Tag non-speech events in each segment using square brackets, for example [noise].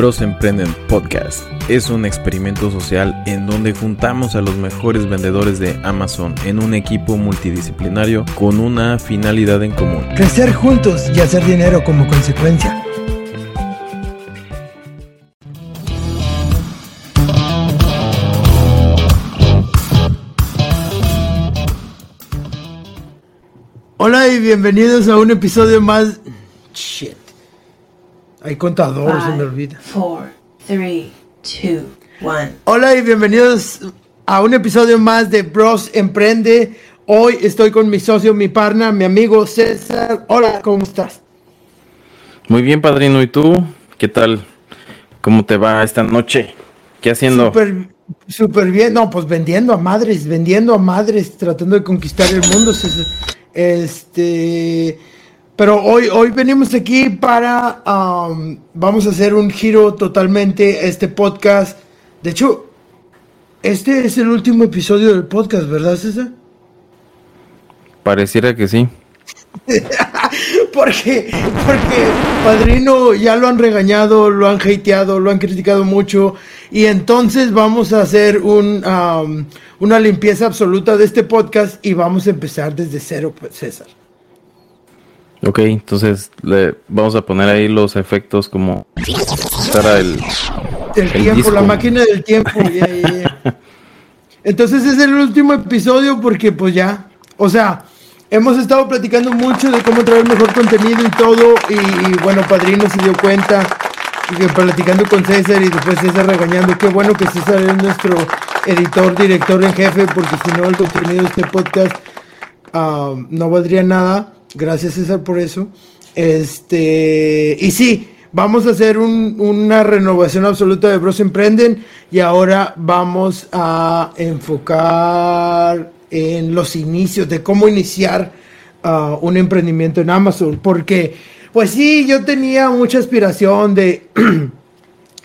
Bros Emprenden Podcast es un experimento social en donde juntamos a los mejores vendedores de Amazon en un equipo multidisciplinario con una finalidad en común. Crecer juntos y hacer dinero como consecuencia. Hola y bienvenidos a un episodio más. Shit. Hay contador, se me olvida. Four, three, two, one. Hola y bienvenidos a un episodio más de Bros Emprende. Hoy estoy con mi socio, mi partner, mi amigo César. Hola, ¿cómo estás? Muy bien, padrino. ¿Y tú? ¿Qué tal? ¿Cómo te va esta noche? ¿Qué haciendo? Súper súper bien. No, pues vendiendo a madres, vendiendo a madres, tratando de conquistar el mundo. César. Este. Pero hoy, hoy venimos aquí para. um, vamos a hacer un giro totalmente este podcast. De hecho, este es el último episodio del podcast, ¿verdad, César? Pareciera que sí. [laughs] Porque, porque Padrino ya lo han regañado, lo han hateado, lo han criticado mucho. Y entonces vamos a hacer un, um, una limpieza absoluta de este podcast y vamos a empezar desde cero, pues, César. Ok, entonces le vamos a poner ahí los efectos como para el, El, El tiempo, disco. la máquina del tiempo. ya, ya, ya. Entonces es el último episodio porque pues ya, o sea, hemos estado platicando mucho de cómo traer mejor contenido y todo. Y, y, bueno, Padrino se dio cuenta y que platicando con César y después César regañando. Qué bueno que César es nuestro editor, director en jefe, porque si no el contenido de este podcast ah, no valdría nada. Gracias César por eso. Este, y sí, vamos a hacer un- una renovación absoluta de Bros Emprenden y ahora vamos a enfocar en los inicios, de cómo iniciar ah, un emprendimiento en Amazon. Porque, pues sí, yo tenía mucha aspiración de [clears throat]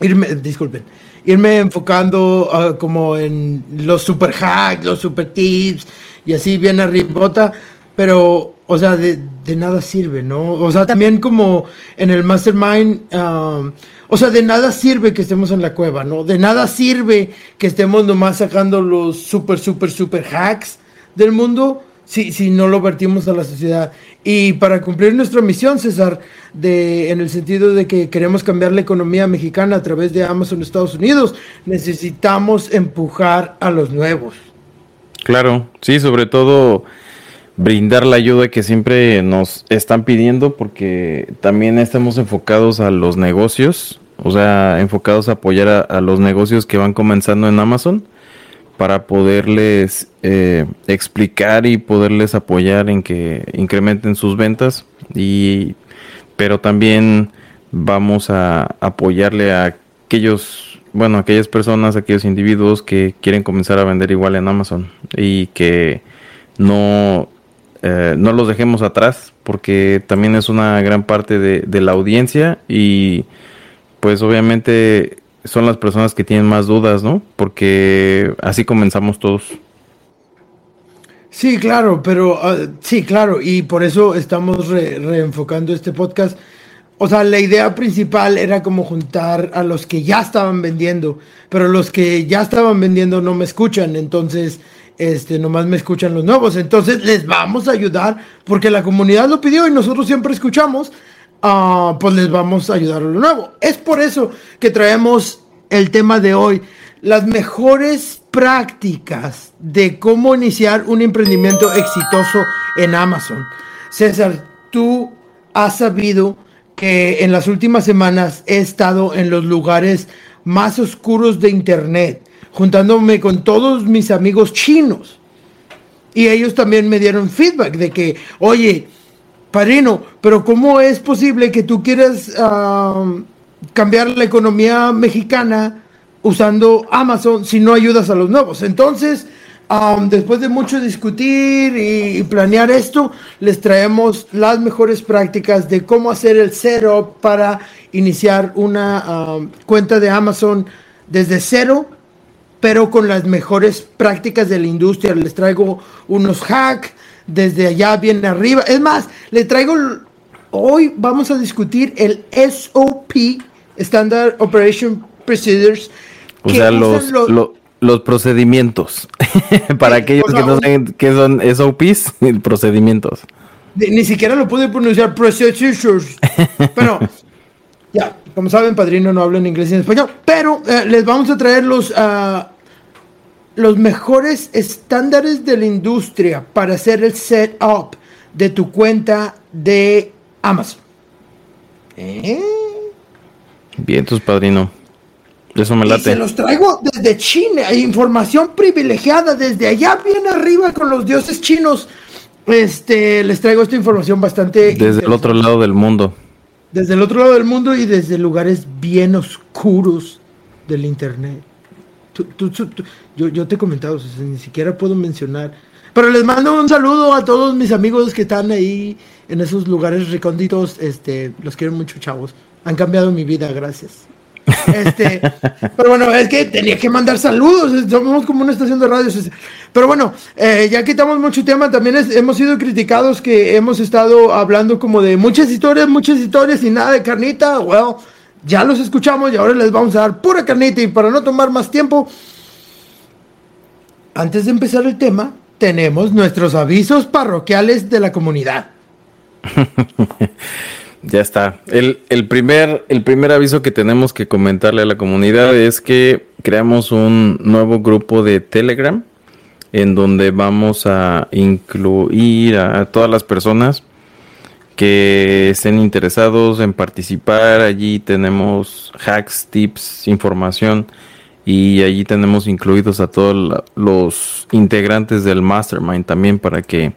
irme, disculpen, irme enfocando ah, como en los super hacks, los super tips y así bien arribota, pero, o sea, de, de nada sirve, ¿no? O sea, también como en el mastermind, ah, o sea, de nada sirve que estemos en la cueva, ¿no? De nada sirve que estemos nomás sacando los super, super, super hacks del mundo si, si no lo vertimos a la sociedad. Y para cumplir nuestra misión, César, de, en el sentido de que queremos cambiar la economía mexicana a través de Amazon Estados Unidos, necesitamos empujar a los nuevos. Claro, sí, sobre todo brindar la ayuda que siempre nos están pidiendo porque también estamos enfocados a los negocios, o sea, enfocados a apoyar a, los negocios que van comenzando en Amazon para poderles eh, explicar y poderles apoyar en que incrementen sus ventas. Y pero también vamos a apoyarle a aquellos bueno aquellas personas aquellos individuos que quieren comenzar a vender igual en Amazon y que no eh, no los dejemos atrás porque también es una gran parte de, la audiencia y pues obviamente son las personas que tienen más dudas, ¿no? Porque así comenzamos todos. Sí, claro, pero ah, sí, claro, y por eso estamos re- reenfocando este podcast. O sea, la idea principal era como juntar a los que ya estaban vendiendo, pero los que ya estaban vendiendo no me escuchan, entonces, este, nomás me escuchan los nuevos. Entonces, les vamos a ayudar porque la comunidad lo pidió y nosotros siempre escuchamos, ah, pues les vamos a ayudar a lo nuevo. Es por eso que traemos el tema de hoy, las mejores prácticas de cómo iniciar un emprendimiento exitoso en Amazon. César, tú has sabido que en las últimas semanas he estado en los lugares más oscuros de Internet, juntándome con todos mis amigos chinos. Y ellos también me dieron feedback de que, oye, Padrino, pero ¿cómo es posible que tú quieras cambiar la economía mexicana usando Amazon si no ayudas a los nuevos? Entonces, después de mucho discutir y, planear esto, les traemos las mejores prácticas de cómo hacer el setup para iniciar una cuenta de Amazon desde cero pero con las mejores prácticas de la industria. Les traigo unos hacks desde allá bien arriba. Es más, le traigo, hoy vamos a discutir el SOP Standard Operation Procedures. O que sea, los, los- lo- los procedimientos. [laughs] Para aquellos o sea, que no saben qué son SOPs, [laughs] procedimientos. Ni, siquiera lo pude pronunciar. Procedures. [laughs] Bueno, ya, como saben, padrino no habla en inglés y en español. Pero eh, les vamos a traer los, ah, los mejores estándares de la industria para hacer el setup de tu cuenta de Amazon. ¿Eh? Bien, tus padrino. Eso me Y se late. los traigo desde China. Hay información privilegiada desde allá bien arriba con los dioses chinos. Este, les traigo esta información bastante Desde el otro lado del mundo. desde el otro lado del mundo y desde lugares bien oscuros del internet. Tú- tú- tú- yo, yo te he comentado, o sea, ni siquiera puedo mencionar. Pero les mando un saludo a todos mis amigos que están ahí en esos lugares recónditos. Este, los quiero mucho, chavos. Han cambiado mi vida, gracias. Este, [laughs] pero bueno, es que tenía que mandar saludos. Somos como una estación de radio. Pero bueno, eh, ya quitamos mucho tema. También es- hemos sido criticados que hemos estado hablando como de muchas historias, muchas historias y nada de carnita. Well, ya los escuchamos y ahora les vamos a dar pura carnita. Y para no tomar más tiempo, antes de empezar el tema, tenemos nuestros avisos parroquiales de la comunidad. [laughs] Ya está. El, primer, el primer aviso que tenemos que comentarle a la comunidad es que creamos un nuevo grupo de Telegram en donde vamos a incluir a todas las personas que estén interesados en participar. Allí tenemos hacks, tips, información y allí tenemos incluidos a todos los integrantes del mastermind también para que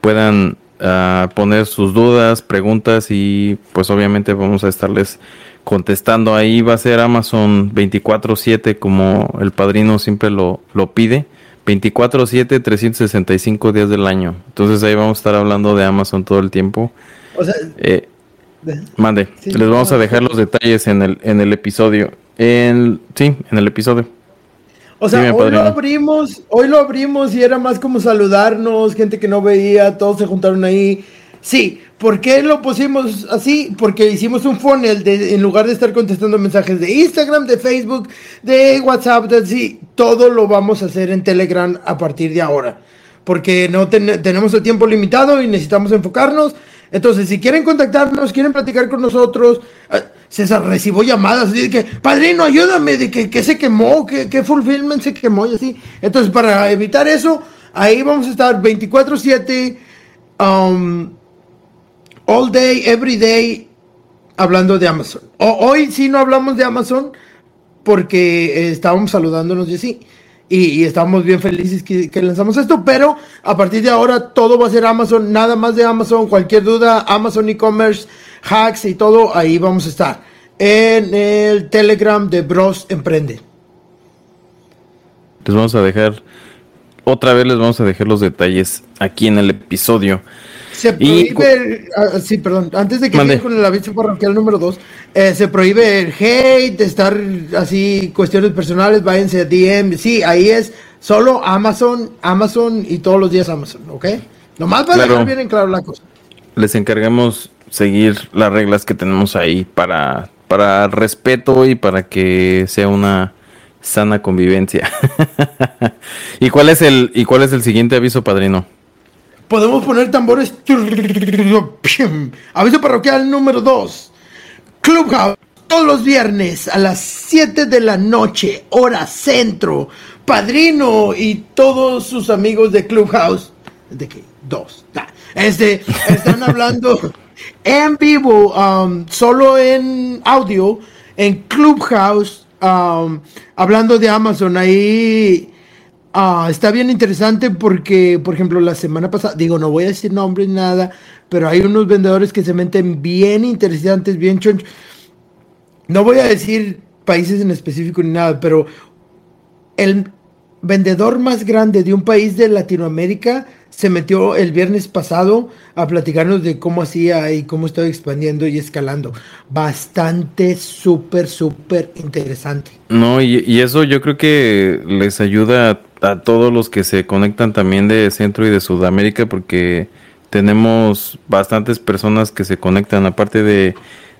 puedan ah, poner sus dudas, preguntas y pues obviamente vamos a estarles contestando. Ahí va a ser Amazon 24/7 como el padrino siempre lo, lo pide. 24/7, 365 días del año. Entonces ahí vamos a estar hablando de Amazon todo el tiempo. O sea, Eh, de- mande, Sí, les vamos a dejar los detalles en el, en el episodio. En, sí, en el episodio. O sea, Dime, hoy lo abrimos, hoy lo abrimos y era más como saludarnos, gente que no veía, todos se juntaron ahí. Sí, ¿por qué lo pusimos así? Porque hicimos un funnel de, en lugar de estar contestando mensajes de Instagram, de Facebook, de WhatsApp, de sí, todo lo vamos a hacer en Telegram a partir de ahora. Porque no ten- tenemos el tiempo limitado y necesitamos enfocarnos. Entonces, si quieren contactarnos, quieren platicar con nosotros, eh, César recibo llamadas que, padrino, ayúdame, de que, se quemó, que, que Fulfillment se quemó y así. Entonces, para evitar eso, ahí vamos a estar 24-7, um, all day, every day, hablando de Amazon. Hoy sí no hablamos de Amazon porque eh, estábamos saludándonos y así. Y, y estamos bien felices que lanzamos esto, pero a partir de ahora todo va a ser Amazon, nada más de Amazon, cualquier duda, Amazon e-commerce, hacks y todo, ahí vamos a estar. En el Telegram de Bros Emprende. Les vamos a dejar, otra vez les vamos a dejar los detalles aquí en el episodio. Se prohíbe, ah, sí, perdón, antes de que Mande. con el aviso parroquial número 2, se prohíbe el hate, estar así, cuestiones personales, váyanse a DM, sí, ahí es solo Amazon, Amazon y todos los días Amazon, ¿ok? Nomás para Claro. dejar bien en claro la cosa. Les encargamos seguir las reglas que tenemos ahí para, para respeto y para que sea una sana convivencia. [laughs] ¿Y cuál es el y cuál es el siguiente aviso, padrino? Podemos poner tambores. Aviso parroquial número 2. Clubhouse. Todos los viernes a las 7 de la noche, hora centro. Padrino y todos sus amigos de Clubhouse. ¿De qué? Dos. Nah. Este, están [laughs] hablando en vivo, um, solo en audio, en Clubhouse, um, hablando de Amazon. Ahí Ah, está bien interesante porque, por ejemplo, la semana pasada, digo, no voy a decir nombres nada, pero hay unos vendedores que se meten bien interesantes, bien chonchos. No voy a decir países en específico ni nada, pero el vendedor más grande de un país de Latinoamérica se metió el viernes pasado a platicarnos de cómo hacía y cómo estaba expandiendo y escalando. Bastante, súper, súper interesante. No, y, y eso yo creo que les ayuda a, todos los que se conectan también de Centro y de Sudamérica porque tenemos bastantes personas que se conectan aparte de,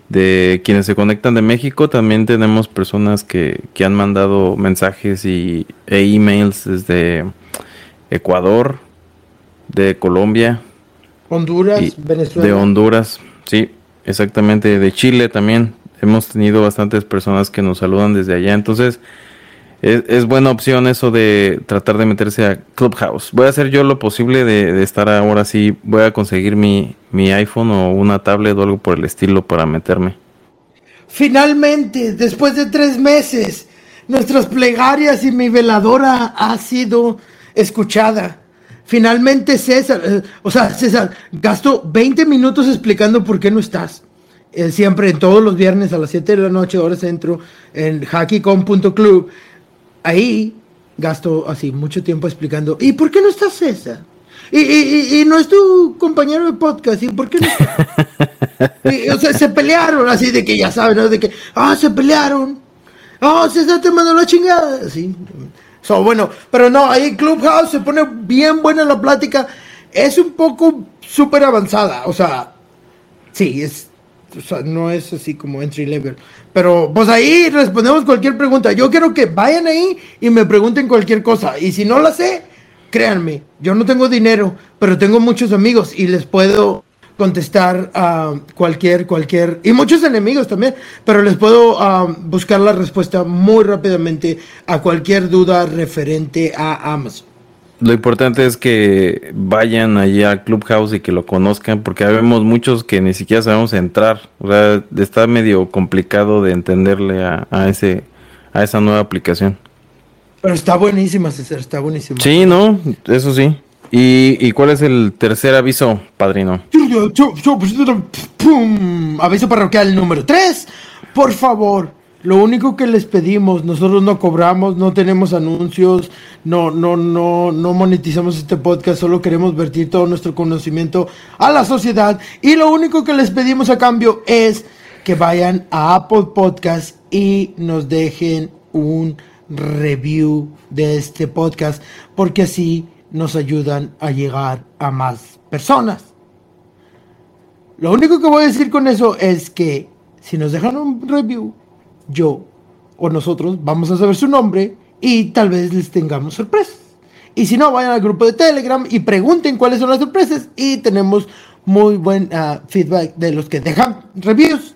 de quienes se conectan de México. También tenemos personas que, que han mandado mensajes y, e emails desde Ecuador, de Colombia, Honduras, y Venezuela. de Honduras, sí, exactamente, de Chile también. Hemos tenido bastantes personas que nos saludan desde allá, entonces es, buena opción eso de tratar de meterse a Clubhouse. Voy a hacer yo lo posible de, de estar ahora sí, voy a conseguir mi, mi iPhone o una tablet o algo por el estilo para meterme. Finalmente, después de tres meses, nuestras plegarias y mi veladora ha sido escuchada. Finalmente, César, eh, o sea, César, gasto 20 minutos explicando por qué no estás. Eh, siempre, en todos los viernes a las 7 de la noche, hora centro, en hackycom.club. Ahí gasto así mucho tiempo explicando, ¿y por qué no estás, César? Y, y- y- no es tu compañero de podcast, ¿y por qué no está? [laughs] Y, o sea, se pelearon, así de que ya saben, ¿no? De que, ah, se pelearon. Ah, César te mandó la chingada. Sí. So, bueno, pero no, ahí Clubhouse se pone bien buena la plática. Es un poco súper avanzada, o sea, sí, es, o sea, no es así como entry level. Pero pues ahí respondemos cualquier pregunta. Yo quiero que vayan ahí y me pregunten cualquier cosa. Y si no la sé, créanme, yo no tengo dinero, pero tengo muchos amigos y les puedo contestar a cualquier, cualquier, y muchos enemigos también, pero les puedo ah, buscar la respuesta muy rápidamente a cualquier duda referente a Amazon. Lo importante es que vayan allí al Clubhouse y que lo conozcan, porque vemos muchos que ni siquiera sabemos entrar. O sea, está medio complicado de entenderle a, a ese a esa nueva aplicación. Pero está buenísima, César, está buenísima. Sí, no, eso sí. ¿Y, y cuál es el tercer aviso, padrino? ¡Pum! Aviso parroquial número 3. Por favor, lo único que les pedimos, nosotros no cobramos, no tenemos anuncios, no, no, no, no monetizamos este podcast, solo queremos vertir todo nuestro conocimiento a la sociedad. Y lo único que les pedimos a cambio es que vayan a Apple Podcast y nos dejen un review de este podcast, porque así nos ayudan a llegar a más personas. Lo único que voy a decir con eso es que si nos dejan un review, yo o nosotros vamos a saber su nombre y tal vez les tengamos sorpresas. Y si no, vayan al grupo de Telegram y pregunten cuáles son las sorpresas y tenemos muy buen ah, feedback de los que dejan reviews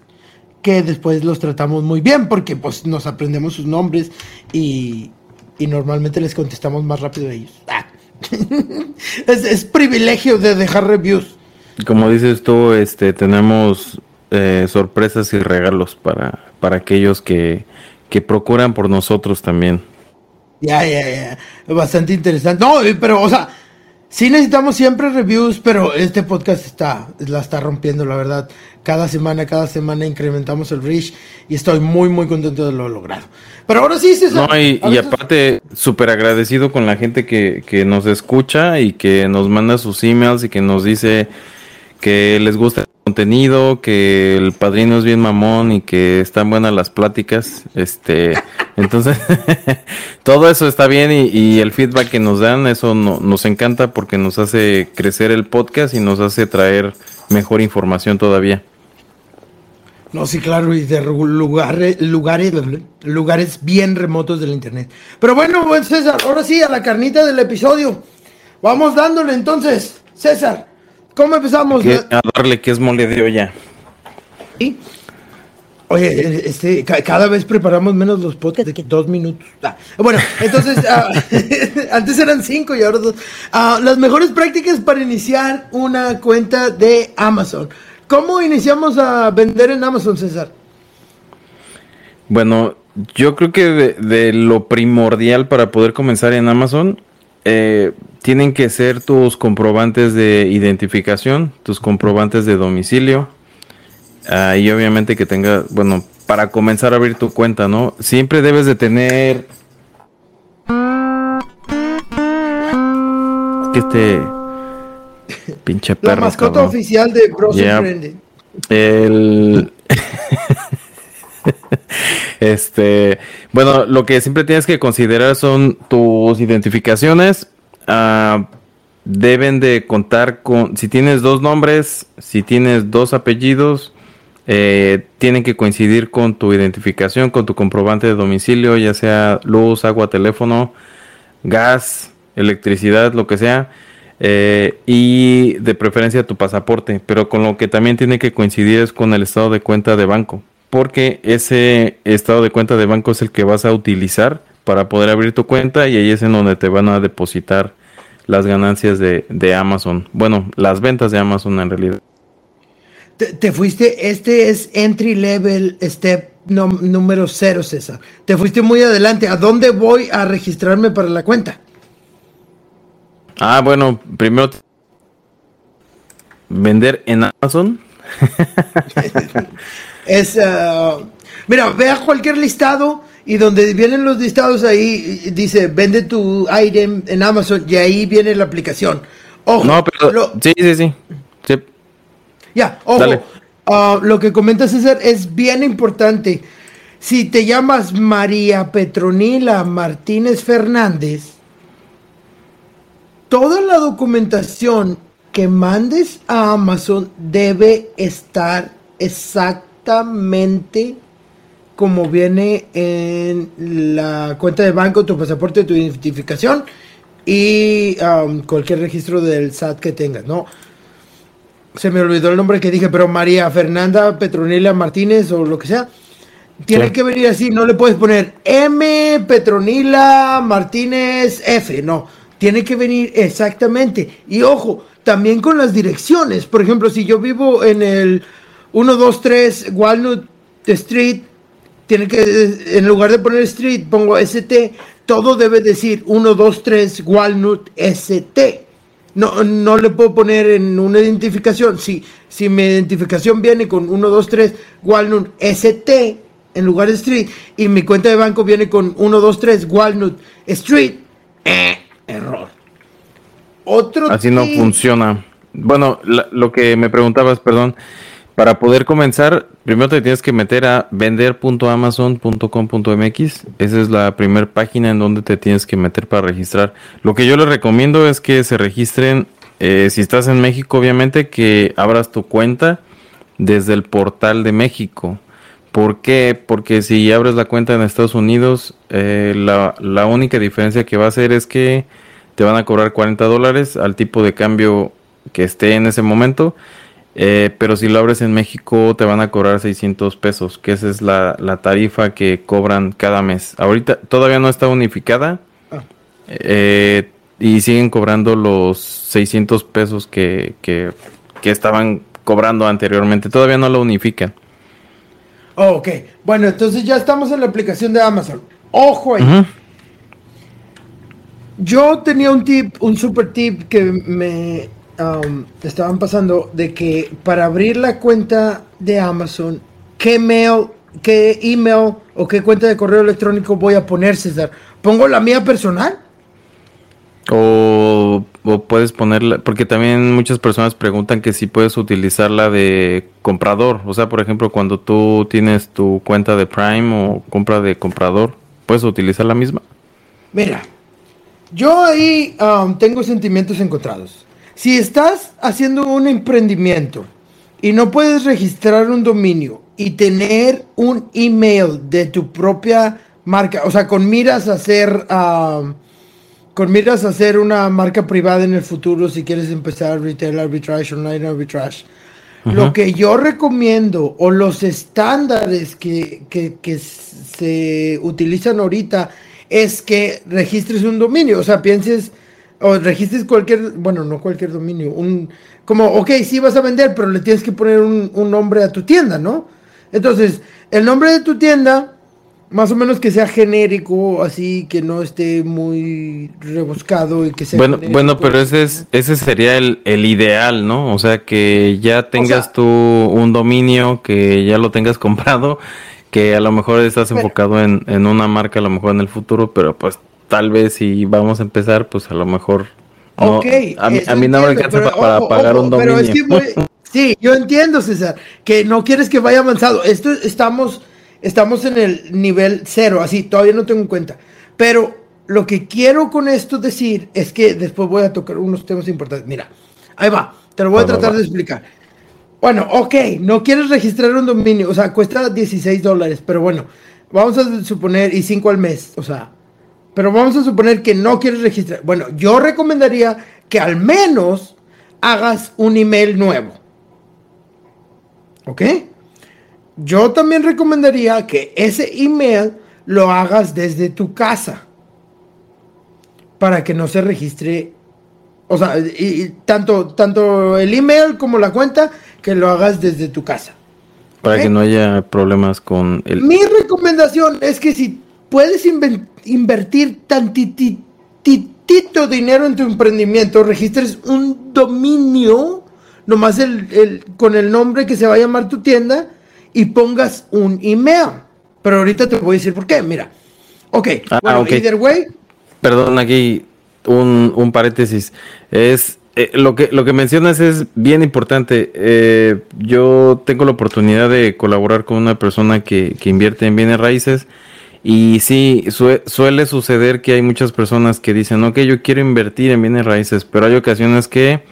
que después los tratamos muy bien porque pues nos aprendemos sus nombres y, y normalmente les contestamos más rápido a ellos. [laughs] Es, es privilegio de dejar reviews. Como dices tú, este, tenemos eh, sorpresas y regalos para, para aquellos que, que procuran por nosotros también. Ya, ya, ya. Bastante interesante. No, eh, pero, o sea, sí necesitamos siempre reviews, pero este podcast está, la está rompiendo, la verdad. Cada semana, cada semana incrementamos el reach y estoy muy, muy contento de lo logrado. Pero ahora sí, César. No, y, y aparte, súper agradecido con la gente que, que nos escucha y que nos manda sus emails y que nos dice que les gusta contenido, que el padrino es bien mamón y que están buenas las pláticas. Este, [laughs] entonces, [laughs] todo eso está bien y, y el feedback que nos dan, eso no- nos encanta porque nos hace crecer el podcast y nos hace traer mejor información todavía. No, sí, claro, y de lugares, lugares, lugares bien remotos del internet. Pero bueno, buen César, ahora sí, a la carnita del episodio. Vamos dándole entonces, César. ¿Cómo empezamos? Que- a darle que es mole de olla. Sí. Oye, este, ca- cada vez preparamos menos los podcasts de que dos minutos. Ah, bueno, entonces, ah, [laughs] antes eran cinco y ahora dos. Ah, las mejores prácticas para iniciar una cuenta de Amazon. ¿Cómo iniciamos a vender en Amazon, César? Bueno, yo creo que de, de lo primordial para poder comenzar en Amazon eh, tienen que ser tus comprobantes de identificación, tus comprobantes de domicilio. Ah, y obviamente que tenga, bueno, para comenzar a abrir tu cuenta, ¿no? Siempre debes de tener... Que este pinche La perro. mascota cabrón. oficial de Bros. Emprende. El. Este. Bueno, lo que siempre tienes que considerar son tus identificaciones. ah, deben de contar con. Si tienes dos nombres, si tienes dos apellidos eh, tienen que coincidir con tu identificación, con tu comprobante de domicilio, ya sea luz, agua, teléfono, gas, electricidad, lo que sea, eh, y de preferencia tu pasaporte, pero con lo que también tiene que coincidir es con el estado de cuenta de banco, porque ese estado de cuenta de banco es el que vas a utilizar para poder abrir tu cuenta y ahí es en donde te van a depositar las ganancias de, de Amazon, bueno, las ventas de Amazon en realidad. Te, te fuiste, este es entry level step no- número cero, César. Te fuiste muy adelante. ¿A dónde voy a registrarme para la cuenta? Ah, bueno, primero vender en Amazon. [laughs] [laughs] Es, ah, mira, ve a cualquier listado y donde vienen los listados ahí dice vende tu item en Amazon y ahí viene la aplicación. Ojo, No, pero lo- sí, sí, sí. Sí. Ya, ojo. Ah, lo que comenta César es bien importante. Si te llamas María Petronila Martínez Fernández, toda la documentación que mandes a Amazon debe estar exactamente como viene en la cuenta de banco, tu pasaporte, tu identificación y um, cualquier registro del SAT que tengas, ¿no? Se me olvidó el nombre que dije, pero María Fernanda Petronila Martínez o lo que sea. Tiene Sí. que venir así, no le puedes poner M Petronila Martínez F, no. Tiene que venir exactamente. Y ojo, también con las direcciones. Por ejemplo, si yo vivo en el 123 Walnut Street, tiene que, en lugar de poner street, pongo ST, todo debe decir 123 Walnut ST. No, no le puedo poner en una identificación. Si, si mi identificación viene con 123 Walnut ST en lugar de street y mi cuenta de banco viene con 123 Walnut Street, eh, error. Otro Así no tip- funciona. Bueno, la- lo que me preguntabas, perdón, para poder comenzar, primero te tienes que meter a vender.amazon.com.mx. Esa es la primera página en donde te tienes que meter para registrar. Lo que yo les recomiendo es que se registren, eh, si estás en México, obviamente, que abras tu cuenta desde el portal de México. ¿Por qué? Porque si abres la cuenta en Estados Unidos, eh, la, la única diferencia que va a hacer es que te van a cobrar 40 dólares al tipo de cambio que esté en ese momento. Eh, pero si lo abres en México te van a cobrar 600 pesos, que esa es la, la tarifa que cobran cada mes. Ahorita todavía no está unificada Ah. eh, y siguen cobrando los 600 pesos que, que, que estaban cobrando anteriormente. Todavía no lo unifican. Oh, ok, bueno, entonces ya estamos en la aplicación de Amazon. Ojo ahí. Yo tenía un tip, un super tip que me um, estaban pasando de que para abrir la cuenta de Amazon, ¿qué mail, qué email o qué cuenta de correo electrónico voy a poner, César? ¿Pongo la mía personal? O, o puedes ponerla, porque también muchas personas preguntan que si puedes utilizar la de comprador. O sea, por ejemplo, cuando tú tienes tu cuenta de Prime o compra de comprador, ¿puedes utilizar la misma? Mira, yo ahí um, tengo sentimientos encontrados. Si estás haciendo un emprendimiento y no puedes registrar un dominio y tener un email de tu propia marca, o sea, con miras a hacer, con miras a hacer una marca privada en el futuro, si quieres empezar retail arbitrage, online arbitrage, lo que yo recomiendo o los estándares que, que- que se utilizan ahorita es que registres un dominio, o sea, pienses o registres cualquier, bueno, no cualquier dominio, un, como, ok, sí vas a vender, pero le tienes que poner un, un nombre a tu tienda, ¿no? Entonces, el nombre de tu tienda, más o menos que sea genérico, así que no esté muy rebuscado y que sea... Bueno, genérico. bueno, pero ese es, ese sería el, el ideal, ¿no? O sea, que ya tengas sea- tú un dominio, que ya lo tengas [laughs] comprado, que a lo mejor estás Pero- enfocado en, en una marca, a lo mejor en el futuro, pero pues tal vez si vamos a empezar, pues a lo mejor... No, Ok, a, mí, a mí no me alcanza pero pa- para ojo, pagar ojo, un pero dominio. es que voy- [laughs] sí, yo entiendo, César, que no quieres que vaya avanzado. Esto estamos, estamos en el nivel cero, así, todavía no tengo en cuenta. Pero lo que quiero con esto decir es que después voy a tocar unos temas importantes. Mira, ahí va, te lo voy a tratar de explicar. Bueno, ok, no quieres registrar un dominio, o sea, cuesta 16 dólares, pero bueno, vamos a suponer, y 5 al mes, o sea, pero vamos a suponer que no quieres registrar. Bueno, yo recomendaría que al menos hagas un email nuevo. ¿Ok? Yo también recomendaría que ese email lo hagas desde tu casa para que no se registre, o sea, y, tanto, tanto el email como la cuenta, que lo hagas desde tu casa. Para que no haya problemas con el... Mi recomendación es que si puedes invertir tantitito dinero en tu emprendimiento, registres un dominio, nomás el, con el nombre que se va a llamar tu tienda, y pongas un email. Pero ahorita te voy a decir por qué. Mira. Ok. Ah, bueno, either way. Perdón, aquí un, un paréntesis. Es eh, lo que lo que mencionas es bien importante. Eh, yo tengo la oportunidad de colaborar con una persona que, que invierte en bienes raíces y sí suele suceder que hay muchas personas que dicen, ok, yo quiero invertir en bienes raíces, pero hay ocasiones que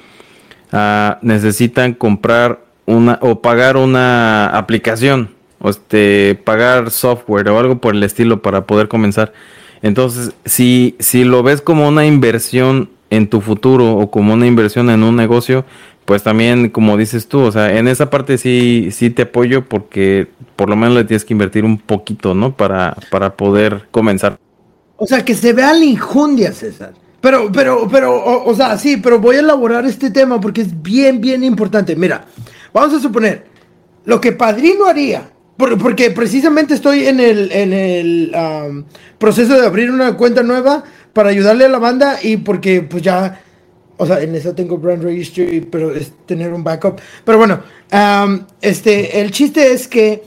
ah, necesitan comprar una o pagar una aplicación o este pagar software o algo por el estilo para poder comenzar. Entonces, si si lo ves como una inversión en tu futuro o como una inversión en un negocio, pues también como dices tú, o sea, en esa parte sí sí te apoyo porque por lo menos le tienes que invertir un poquito, ¿no? Para para poder comenzar. O sea, que se vea la injundia, César. Pero, pero, pero, o, o, sea, sí, pero voy a elaborar este tema porque es bien, bien importante. Mira, Vamos a suponer, lo que Padrino haría, porque precisamente estoy en el, en el um, proceso de abrir una cuenta nueva para ayudarle a la banda y porque pues ya, o sea, en eso tengo brand registry, pero es tener un backup. Pero bueno, este, el chiste es que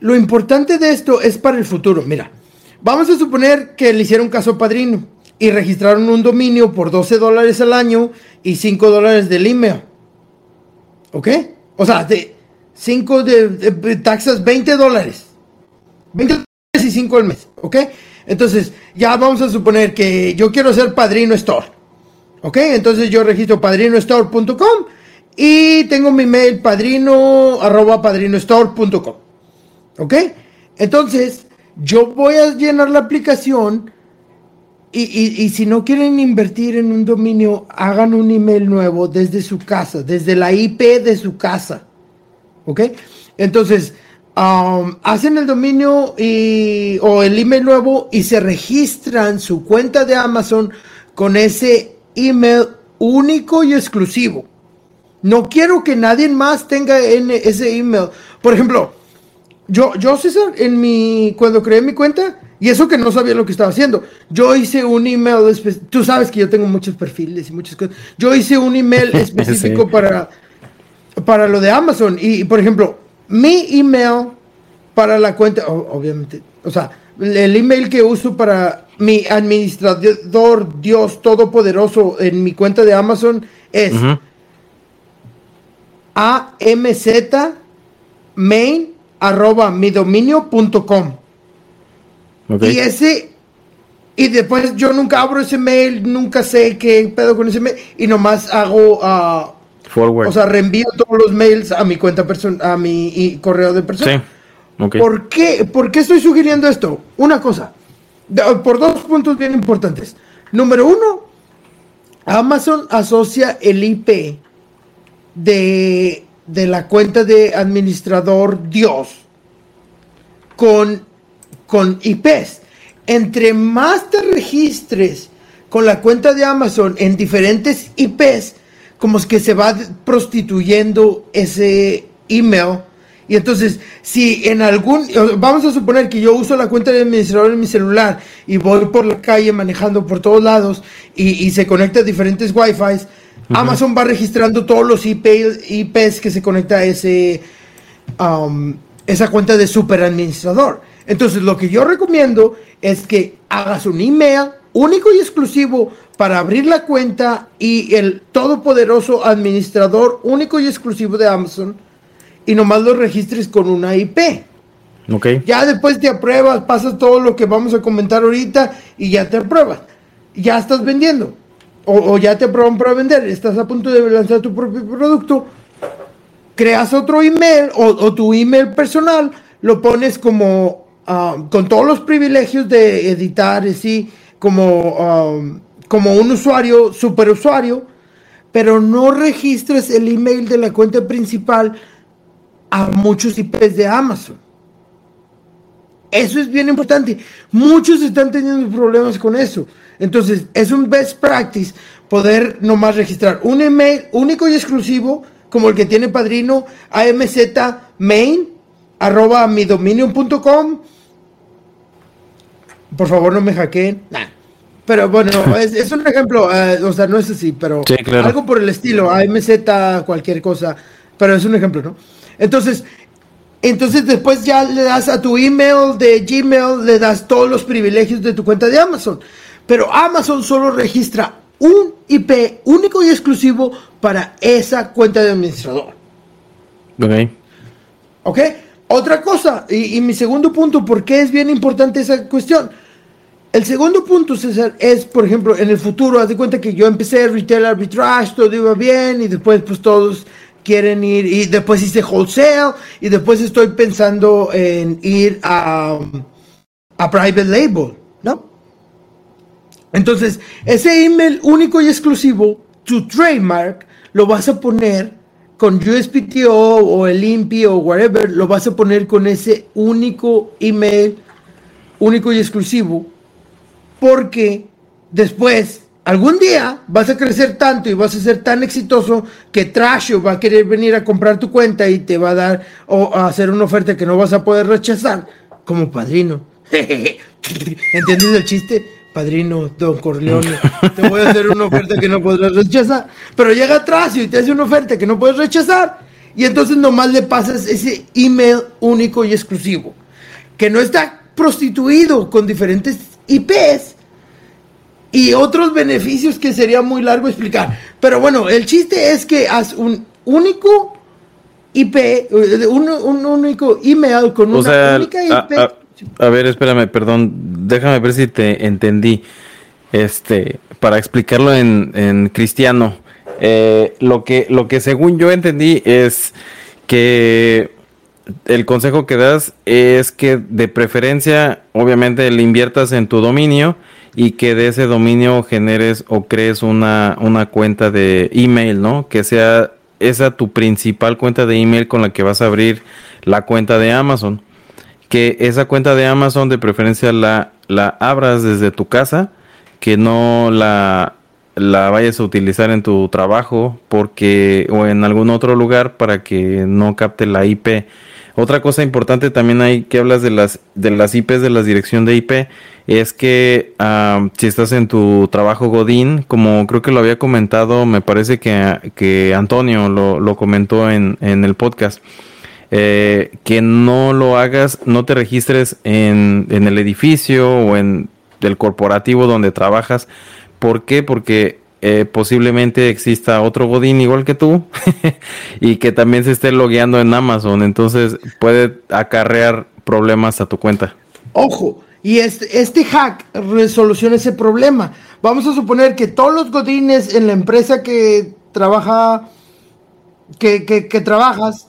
lo importante de esto es para el futuro. Mira, vamos a suponer que le hicieron caso Padrino y registraron un dominio por 12 dólares al año y 5 dólares del email. ¿Ok? O sea, de 5 de, taxas, 20 dólares. 20 dólares y 5 al mes. ¿Ok? Entonces, ya vamos a suponer que yo quiero ser Padrino Store. ¿Ok? Entonces yo registro padrinostore.com y tengo mi mail padrino arroba. ¿Ok? Entonces, yo voy a llenar la aplicación y, si no quieren invertir en un dominio, hagan un email nuevo desde su casa, desde la IP de su casa. ¿Ok? Entonces, um, hacen el dominio y, o el email nuevo y se registran su cuenta de Amazon con ese email único y exclusivo. No quiero que nadie más tenga ese email. Por ejemplo, yo, yo César, en mi, cuando creé mi cuenta, y eso que no sabía lo que estaba haciendo. Yo hice un email, tú sabes que yo tengo muchos perfiles y muchas cosas. Yo hice un email [laughs] específico para, para lo de Amazon. Y, por ejemplo, mi email para la cuenta, obviamente, o sea, el email que uso para mi administrador Dios Todopoderoso en mi cuenta de Amazon es amzmain arroba mi y ese, y después yo nunca abro ese mail, nunca sé qué pedo con ese mail, y nomás hago, uh, Forward. o sea, reenvío todos los mails a mi cuenta personal, a mi correo de persona. Sí. ¿Por, qué? ¿Por qué estoy sugiriendo esto? Una cosa, por dos puntos bien importantes. Número uno, Amazon asocia el IP de, de la cuenta de administrador Dios con con IPs. Entre más te registres con la cuenta de Amazon en diferentes IPs, como es que se va prostituyendo ese email. Y entonces, si en algún, vamos a suponer que yo uso la cuenta de administrador en mi celular y voy por la calle manejando por todos lados y, se conecta a diferentes Wi-Fi, Amazon va registrando todos los IPs que se conecta a ese, um, esa cuenta de super administrador. Entonces, lo que yo recomiendo es que hagas un email único y exclusivo para abrir la cuenta y el todopoderoso administrador único y exclusivo de Amazon y nomás lo registres con una IP. Okay. Ya después te apruebas, pasas todo lo que vamos a comentar ahorita y ya te apruebas. Ya estás vendiendo. O, ya te aprueban para vender. Estás a punto de lanzar tu propio producto. creas otro email o, o tu email personal, lo pones como ah, con todos los privilegios de editar, así como, ah, como un usuario, superusuario, pero no registres el email de la cuenta principal a muchos IPs de Amazon. Eso es bien importante. Muchos están teniendo problemas con eso. Entonces, es un best practice poder nomás registrar un email único y exclusivo, como el que tiene Padrino, amzmain, arroba midominium.com. Por favor, no me hackeen. Nah. Pero bueno, es, es un ejemplo, eh, o sea, no es así, pero Sí, claro. algo por el estilo, AMZ, cualquier cosa, pero es un ejemplo, ¿no? Entonces, entonces después ya le das a tu email de Gmail, le das todos los privilegios de tu cuenta de Amazon. Pero Amazon solo registra un IP único y exclusivo para esa cuenta de administrador. Ok. ¿Ok? Otra cosa, y, y mi segundo punto, ¿por qué es bien importante esa cuestión? El segundo punto, César, es, por ejemplo, en el futuro, haz de cuenta que yo empecé retail arbitrage, todo iba bien, y después pues todos quieren ir, y después hice wholesale, y después estoy pensando en ir a, a private label, ¿no? Entonces, ese email único y exclusivo, tu trademark, lo vas a poner con USPTO o el INPI o whatever, lo vas a poner con ese único email, único y exclusivo, porque después, algún día, vas a crecer tanto y vas a ser tan exitoso que Trasho va a querer venir a comprar tu cuenta y te va a dar o a hacer una oferta que no vas a poder rechazar como padrino. [laughs] ¿Entiendes el chiste? Padrino, Don Corleone, te voy a hacer una oferta que no podrás rechazar. Pero llega Trasho y te hace una oferta que no puedes rechazar. Y entonces nomás le pasas ese email único y exclusivo, que no está prostituido con diferentes IPs y otros beneficios que sería muy largo explicar. Pero bueno, el chiste es que haz un único IP, eh, un, un único email con O una sea, única a, IP. a- a ver, espérame, perdón, déjame ver si te entendí. Este, para explicarlo en, en cristiano, eh, lo que, lo que según yo entendí es que el consejo que das es que de preferencia, obviamente, le inviertas en tu dominio y que de ese dominio generes o crees una, una cuenta de email, ¿no? Que sea esa tu principal cuenta de email con la que vas a abrir la cuenta de Amazon. Que esa cuenta de Amazon de preferencia la, la abras desde tu casa, que no la, la vayas a utilizar en tu trabajo porque o en algún otro lugar para que no capte la IP. Otra cosa importante también hay que hablas de las de las IPs de la dirección de IP es que ah, si estás en tu trabajo Godín, como creo que lo había comentado, me parece que, que Antonio lo, lo comentó en, en el podcast, eh, que no lo hagas, no te registres en, en el edificio o en el corporativo donde trabajas. ¿Por qué? Porque eh, posiblemente exista otro Godín igual que tú [laughs] y que también se esté logueando en Amazon. Entonces puede acarrear problemas a tu cuenta. Ojo, y este, este hack resoluciona ese problema. Vamos a suponer que todos los godines en la empresa que trabaja, que, que, que trabajas,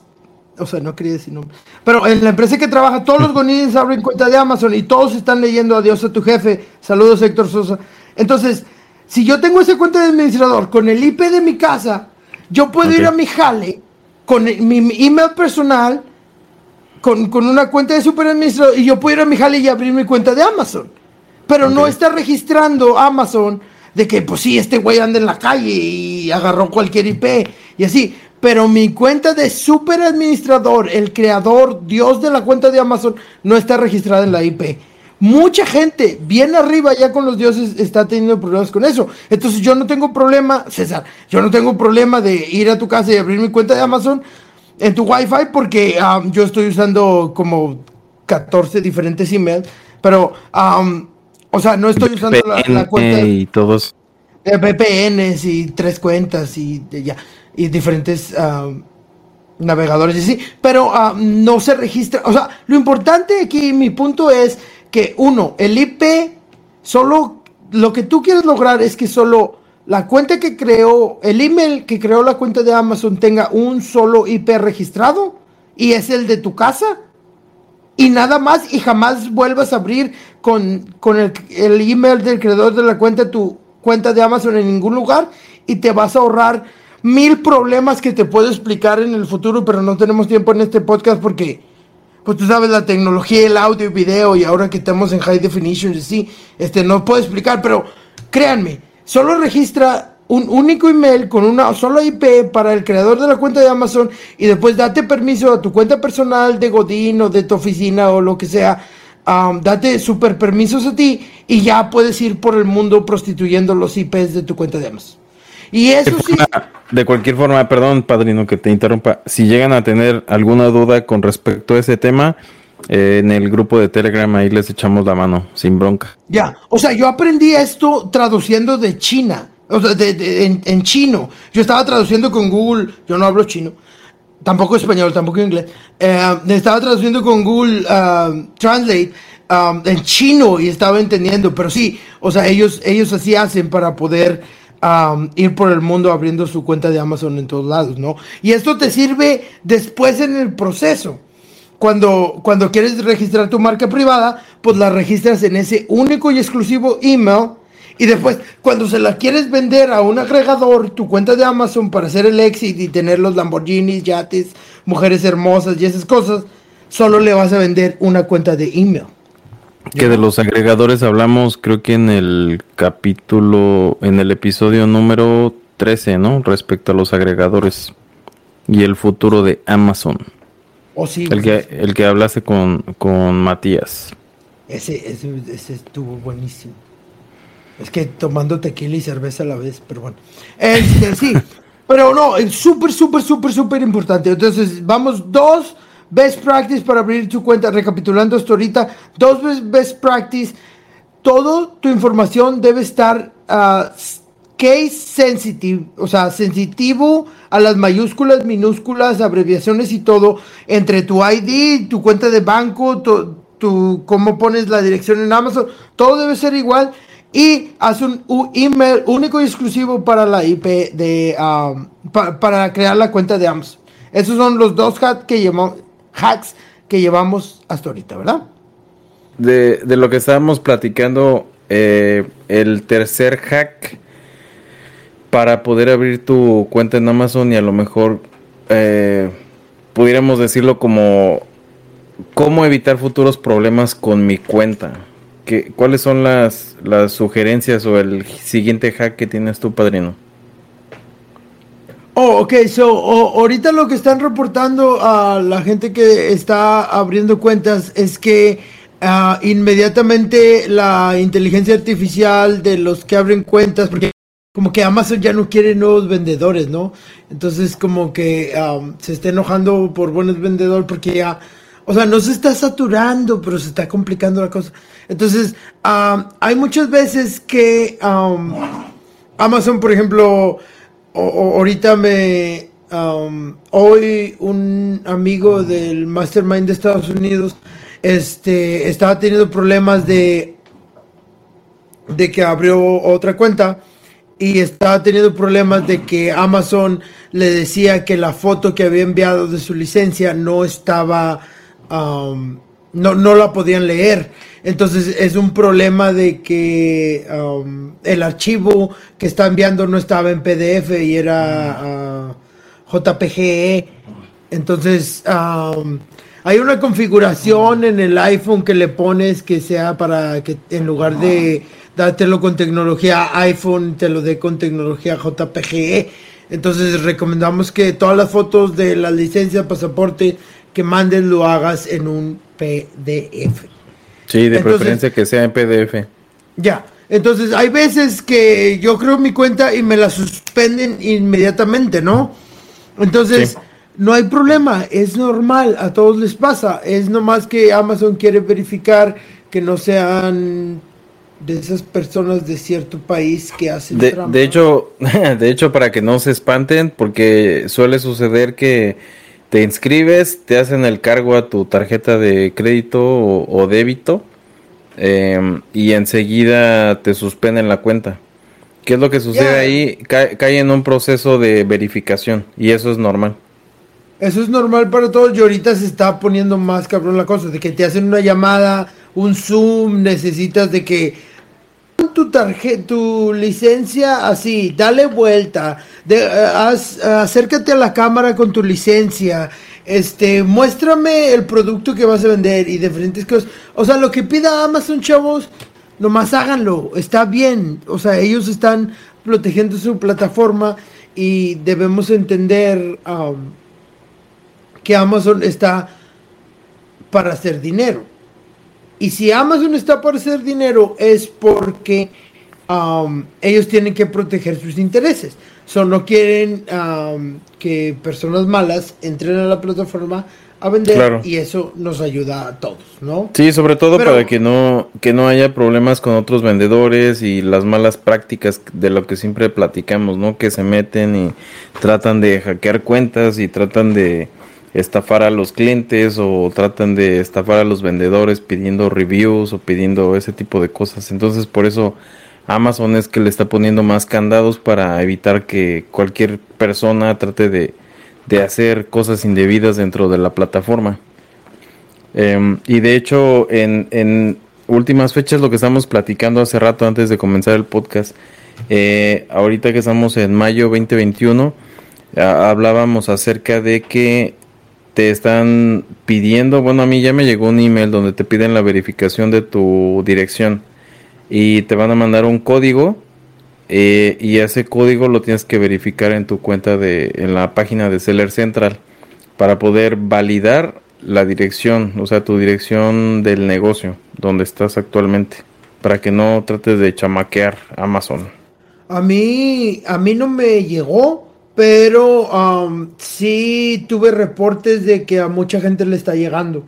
o sea, no quería decir nombre, pero en la empresa que trabaja, todos los [laughs] godines abren cuenta de Amazon y todos están leyendo adiós a tu jefe. Saludos, Héctor Sosa. Entonces, si yo tengo esa cuenta de administrador con el IP de mi casa, yo puedo ir a mi jale con mi, mi email personal con, con una cuenta de super administrador y yo puedo ir a mi jale y abrir mi cuenta de Amazon. Pero no está registrando Amazon de que, pues sí, este güey anda en la calle y agarró cualquier IP y así. Pero mi cuenta de super administrador, el creador, Dios de la cuenta de Amazon, no está registrada en la IP. Mucha gente, bien arriba ya con los dioses, está teniendo problemas con eso. Entonces yo no tengo problema, César, yo no tengo problema de ir a tu casa y abrir mi cuenta de Amazon en tu Wi-Fi porque um, yo estoy usando como 14 diferentes emails, pero, um, o sea, no estoy usando la, la cuenta VPN y todos. de VPNs y tres cuentas y de ya y diferentes um, navegadores y así, pero no se registra. O sea, lo importante aquí, mi punto es que uno, el IP, solo lo que tú quieres lograr es que solo la cuenta que creó, el email que creó la cuenta de Amazon tenga un solo IP registrado y es el de tu casa. Y nada más y jamás vuelvas a abrir con, con el, el email del creador de la cuenta tu cuenta de Amazon en ningún lugar y te vas a ahorrar mil problemas que te puedo explicar en el futuro, pero no tenemos tiempo en este podcast porque, pues tú sabes, la tecnología, el audio y video, y ahora que estamos en high definition, sí, este, no puedo explicar, pero créanme, solo registra un único email con una sola IP para el creador de la cuenta de Amazon y después date permiso a tu cuenta personal de Godín o de tu oficina o lo que sea. Um, date super permisos a ti y ya puedes ir por el mundo prostituyendo los IPs de tu cuenta de Amazon. Y eso sí. De cualquier forma, perdón, padrino, que te interrumpa. Si llegan a tener alguna duda con respecto a ese tema, eh, en el grupo de Telegram ahí les echamos la mano, sin bronca. Ya, o sea, yo aprendí esto traduciendo de China, o sea, de, en, chino. Yo estaba traduciendo con Google, yo no hablo chino, tampoco español, tampoco inglés. Eh, estaba traduciendo con Google uh, Translate um, en chino y estaba entendiendo, pero sí, o sea, ellos, ellos así hacen para poder ir por el mundo abriendo su cuenta de Amazon en todos lados, ¿no? Y esto te sirve después en el proceso. Cuando, cuando quieres registrar tu marca privada, pues la registras en ese único y exclusivo email. Y después, cuando se la quieres vender a un agregador, tu cuenta de Amazon para hacer el exit y tener los Lamborghinis, yates, mujeres hermosas y esas cosas, solo le vas a vender una cuenta de email. Que de los agregadores hablamos, creo que en el capítulo, en el episodio número 13, ¿no? Respecto a los agregadores y el futuro de Amazon. Oh, sí. El que, el que hablase con, con Matías. Ese, ese, ese estuvo buenísimo. Es que tomando tequila y cerveza a la vez, pero bueno. Este, sí, [laughs] pero no, es súper, súper, súper, súper importante. Entonces, vamos dos Best practice para abrir tu cuenta. Recapitulando esto ahorita, dos best practice. Todo tu información debe estar uh, case sensitive, o sea, sensitivo a las mayúsculas, minúsculas, abreviaciones y todo entre tu ID, tu cuenta de banco, tu, cómo pones la dirección en Amazon, todo debe ser igual y haz un, email único y exclusivo para la IP de um, para crear la cuenta de Amazon. Esos son los dos hacks que llamamos hacks que llevamos hasta ahorita, ¿verdad? De, lo que estábamos platicando, eh, el tercer hack para poder abrir tu cuenta en Amazon y a lo mejor eh, pudiéramos decirlo como cómo evitar futuros problemas con mi cuenta. ¿Qué, ¿Cuáles son las, las sugerencias o el siguiente hack que tienes tú, padrino? Oh, ok, so ahorita lo que están reportando a la gente que está abriendo cuentas es que ah, inmediatamente la inteligencia artificial de los que abren cuentas, porque como que Amazon ya no quiere nuevos vendedores, ¿no? Entonces como que se está enojando por buenos vendedores porque ya, o sea, no se está saturando, pero se está complicando la cosa. Entonces, hay muchas veces que Amazon, por ejemplo, ahorita me um, hoy un amigo del Mastermind de Estados Unidos este estaba teniendo problemas de de que abrió otra cuenta y estaba teniendo problemas de que Amazon le decía que la foto que había enviado de su licencia no estaba um, no, no la podían leer. Entonces es un problema de que um, el archivo que está enviando no estaba en PDF y era uh, JPG. Entonces um, hay una configuración en el iPhone que le pones que sea para que en lugar de dártelo con tecnología iPhone, te lo dé con tecnología JPG. Entonces recomendamos que todas las fotos de la licencia, pasaporte que mandes lo hagas en un PDF. Sí, de preferencia que sea en PDF. Ya, entonces hay veces que yo creo mi cuenta y me la suspenden inmediatamente, ¿no? Entonces, no hay problema, es normal, a todos les pasa, es nomás que Amazon quiere verificar que no sean de esas personas de cierto país que hacen de, de hecho [laughs] de hecho para que no se espanten porque suele suceder que te inscribes, te hacen el cargo a tu tarjeta de crédito o, débito em, y enseguida te suspenden la cuenta. ¿Qué es lo que sucede ahí? Cae, cae en un proceso de verificación y eso es normal. Eso es normal para todos y ahorita se está poniendo más cabrón la cosa, de que te hacen una llamada, un Zoom, necesitas de que tu tarjeta, tu licencia así, dale vuelta, de, eh, haz- acércate a la cámara con tu licencia, este, muéstrame el producto que vas a vender y diferentes cosas. O sea, lo que pida Amazon, chavos, nomás háganlo, está bien. O sea, ellos están protegiendo su plataforma y debemos entender um, que Amazon está para hacer dinero. Y si Amazon está para hacer dinero es porque um, ellos tienen que proteger sus intereses. So, no quieren um, que personas malas entren a la plataforma a vender Claro. y eso nos ayuda a todos, ¿no? Sí, sobre todo Pero- para que no, que no haya problemas con otros vendedores y las malas prácticas de lo que siempre platicamos, ¿no? Que se meten y tratan de hackear cuentas y tratan de estafar a los clientes o tratan de estafar a los vendedores pidiendo reviews o pidiendo ese tipo de cosas. Entonces, por eso Amazon es que le está poniendo más candados para evitar que cualquier persona trate de, de hacer cosas indebidas dentro de la plataforma. Em, y de hecho, en, en últimas fechas, lo que estamos platicando hace rato antes de comenzar el podcast, eh, ahorita que estamos en mayo 2021, a- hablábamos acerca de que te están pidiendo, bueno, a mí ya me llegó un email donde te piden la verificación de tu dirección y te van a mandar un código eh, y ese código lo tienes que verificar en tu cuenta de, en la página de Seller Central para poder validar la dirección, o sea, tu dirección del negocio donde estás actualmente, para que no trates de chamaquear Amazon. A mí, a mí no me llegó, pero um, sí tuve reportes de que a mucha gente le está llegando.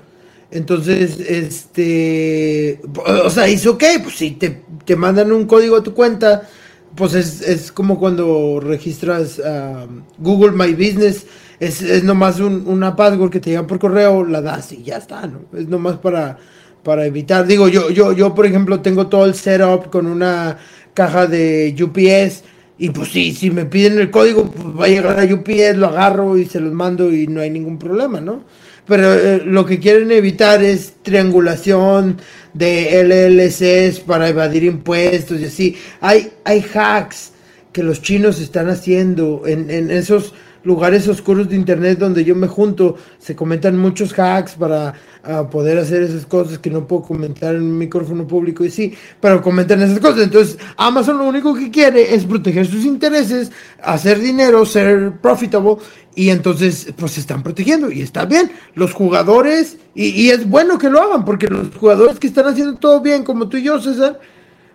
Entonces, este, o sea, hizo ok, pues si te, te mandan un código a tu cuenta, pues es, es como cuando registras um, Google My Business, es, es nomás un- una password que te llega por correo, la das y ya está, ¿no? Es nomás para, para evitar, digo, yo, yo, yo por ejemplo tengo todo el setup con una caja de UPS y pues sí, si me piden el código, pues va a llegar a UPS, lo agarro y se los mando y no hay ningún problema, ¿no? Pero eh, lo que quieren evitar es triangulación de LLCs para evadir impuestos y así. Hay, hay hacks que los chinos están haciendo en, en esos lugares oscuros de internet donde yo me junto, se comentan muchos hacks para ah, poder hacer esas cosas que no puedo comentar en un micrófono público y sí, pero comentan esas cosas. Entonces, Amazon lo único que quiere es proteger sus intereses, hacer dinero, ser profitable y entonces pues se están protegiendo y está bien. Los jugadores, y, y es bueno que lo hagan porque los jugadores que están haciendo todo bien, como tú y yo, César,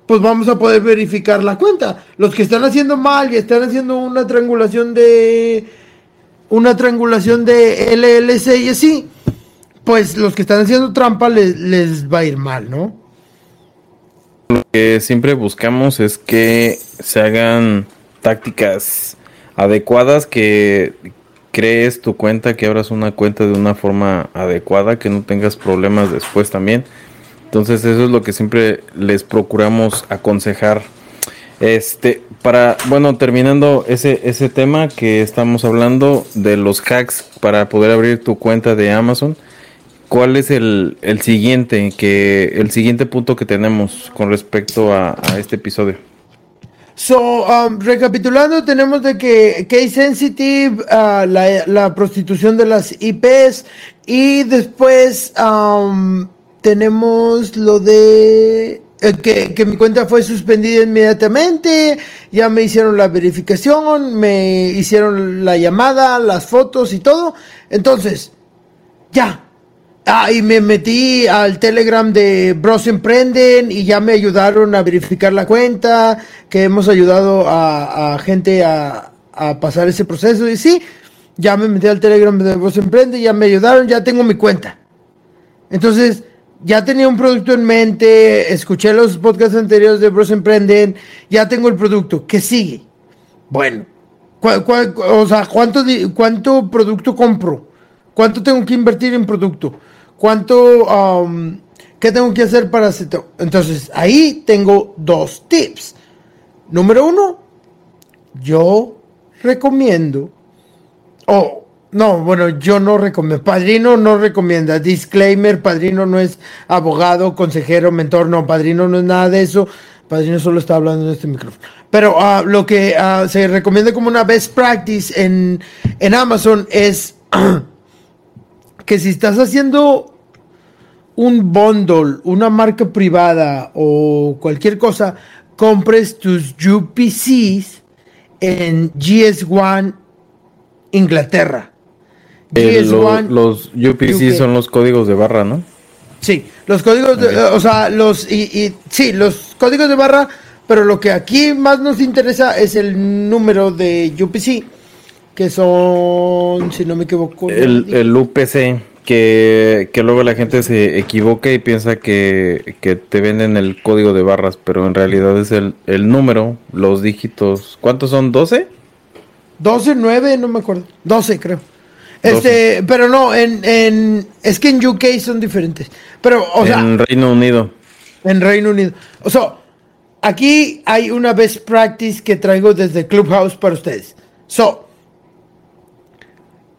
pues vamos a poder verificar la cuenta. Los que están haciendo mal y están haciendo una triangulación de una triangulación de LLC y así, pues los que están haciendo trampa les, les va a ir mal, ¿no? Lo que siempre buscamos es que se hagan tácticas adecuadas, que crees tu cuenta, que abras una cuenta de una forma adecuada, que no tengas problemas después también. Entonces eso es lo que siempre les procuramos aconsejar. Este, para, bueno, terminando ese, ese tema que estamos hablando de los hacks para poder abrir tu cuenta de Amazon, ¿cuál es el, el siguiente que el siguiente punto que tenemos con respecto a, este episodio? So, um, recapitulando, tenemos de que case sensitive, ah, la, la prostitución de las IPs y después um, tenemos lo de eh, que, que mi cuenta fue suspendida inmediatamente, ya me hicieron la verificación, me hicieron la llamada, las fotos y todo. Entonces, ya. Ah, y me metí al Telegram de Bros Emprenden y ya me ayudaron a verificar la cuenta, que hemos ayudado a, gente a, a pasar ese proceso. Y sí, ya me metí al Telegram de Bros Emprende, ya me ayudaron, ya tengo mi cuenta. Entonces, ya tenía un producto en mente, escuché los podcasts anteriores de Bros Emprenden, ya tengo el producto. ¿Qué sigue? Bueno, ¿cuál- cuál- o sea, ¿cuánto, di- ¿cuánto producto compro? ¿Cuánto tengo que invertir en producto? ¿Cuánto, um, qué tengo que hacer para hacer? to- Entonces, ahí tengo dos tips. Número uno, yo recomiendo, o no, bueno, yo no recomiendo, Padrino no recomienda, disclaimer, Padrino no es abogado, consejero, mentor, no, Padrino no es nada de eso, Padrino solo está hablando en este micrófono. Pero ah, lo que ah, se recomienda como una best practice en, en Amazon es [clears throat] que si estás haciendo un bundle, una marca privada o cualquier cosa, compres tus UPCs en GS1 Inglaterra. El- lo- GS1 los UPC UK. son los códigos de barra, ¿no? Sí, los códigos, de- o sea, los y, y- sí, los códigos de barra, pero lo que aquí más nos interesa es el número de UPC, que son, si no me equivoco, El, el UPC, que, que luego la gente se equivoca y piensa que, que te venden el código de barras, pero en realidad es el, el número, los dígitos. ¿Cuántos son? ¿12? 12, 9, no me acuerdo. 12, creo. Este, pero no, en, en, es que en UK son diferentes. Pero, o sea, en Reino Unido. en Reino Unido. O sea, aquí hay una best practice que traigo desde Clubhouse para ustedes. So,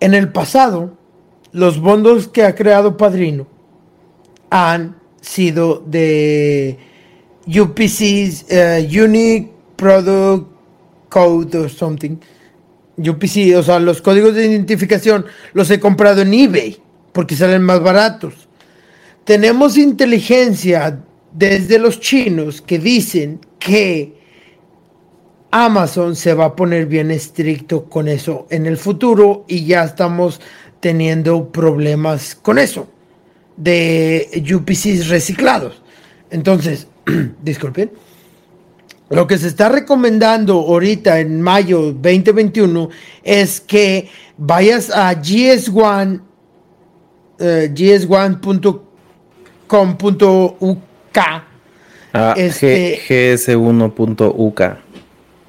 en el pasado, los bundles que ha creado Padrino han sido de UPCs, eh, Unique Product Code or something. UPC, o sea, los códigos de identificación los he comprado en eBay porque salen más baratos. Tenemos inteligencia desde los chinos que dicen que Amazon se va a poner bien estricto con eso en el futuro y ya estamos teniendo problemas con eso de UPCs reciclados. Entonces, [clears throat] disculpen. Lo que se está recomendando ahorita en mayo 2021 es que vayas a GS1, eh, gs1.com.uk Ah, Este- G- GS1.UK.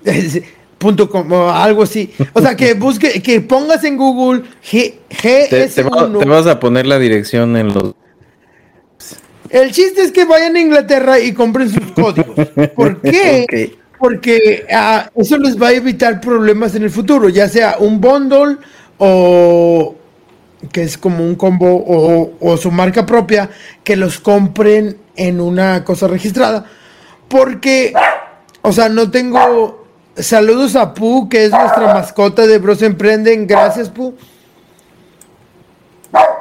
es- [laughs] punto com, o algo así. O sea, que busque, que pongas en Google G, Te, te va- GS1. te vas a poner la dirección en los... El chiste es que vayan a Inglaterra y compren sus códigos. ¿Por [laughs] qué? Porque ah, eso les va a evitar problemas en el futuro, ya sea un bundle o que es como un combo o, o su marca propia, que los compren en una cosa registrada. Porque, o sea, no tengo... Saludos a Pu, que es nuestra mascota de Bros Emprenden. Gracias, Pu.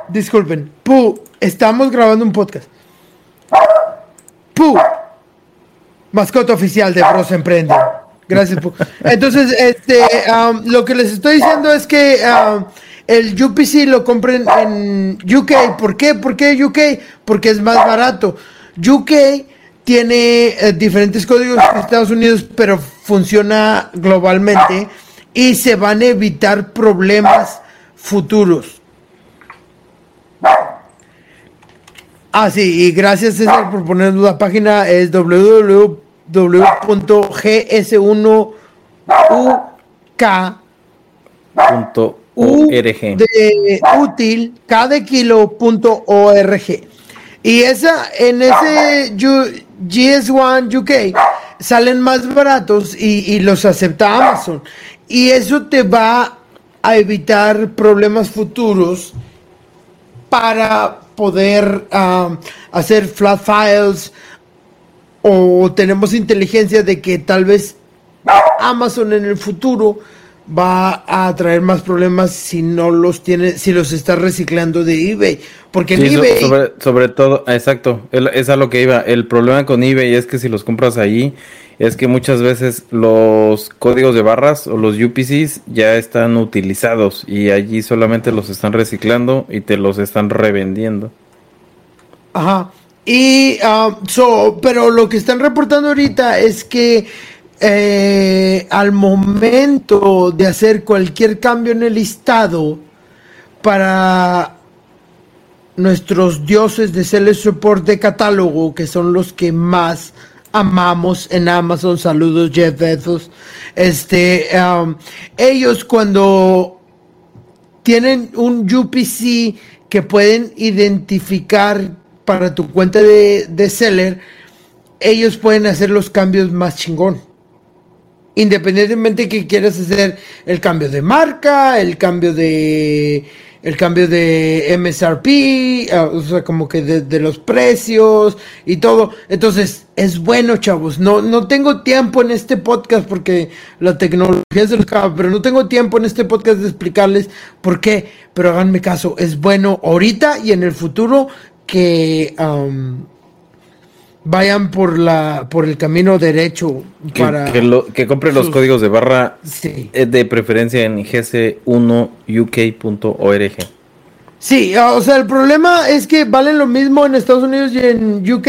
Disculpen. Pu, estamos grabando un podcast. Pu, mascota oficial de Bros Emprende. Gracias, Pu. Entonces, este, lo que les estoy diciendo es que el UPC lo compren en UK. ¿Por qué? ¿Por qué UK? Porque es más barato. UK tiene eh, diferentes códigos que Estados Unidos, pero funciona globalmente y se van a evitar problemas futuros. Ah, sí, y gracias César por ponernos la página, es www.gs1uk Punto U ORG. de útil, K de kilo punto org. Y esa, en ese U- GS1 UK salen más baratos y, y los acepta Amazon. Y eso te va a evitar problemas futuros para poder um, hacer flat files o tenemos inteligencia de que tal vez Amazon en el futuro va a traer más problemas si no los tiene, si los está reciclando de eBay. Porque en Sí, so- eBay, sobre, sobre todo, exacto, es a lo que iba. El problema con eBay es que si los compras allí, es que muchas veces los códigos de barras o los UPCs ya están utilizados y allí solamente los están reciclando y te los están revendiendo. Ajá. Y, ah, pero lo que están reportando ahorita es que eh, al momento de hacer cualquier cambio en el listado para nuestros dioses de Sales Support de catálogo, que son los que más amamos en Amazon, saludos Jeff Bezos, este, um, ellos cuando tienen un UPC que pueden identificar para tu cuenta de, de seller, ellos pueden hacer los cambios más chingón. Independientemente que quieras hacer el cambio de marca, el cambio de el cambio de MSRP, ah, o sea, como que de, los precios y todo. Entonces, es bueno, chavos. No, no tengo tiempo en este podcast porque la tecnología se los acaba, pero no tengo tiempo en este podcast de explicarles por qué. Pero háganme caso, es bueno ahorita y en el futuro que vayan por la por el camino derecho para que, lo, que compre los códigos de barra eh, de preferencia en gc1uk.org. Sí, o sea, el problema es que valen lo mismo en Estados Unidos y en UK,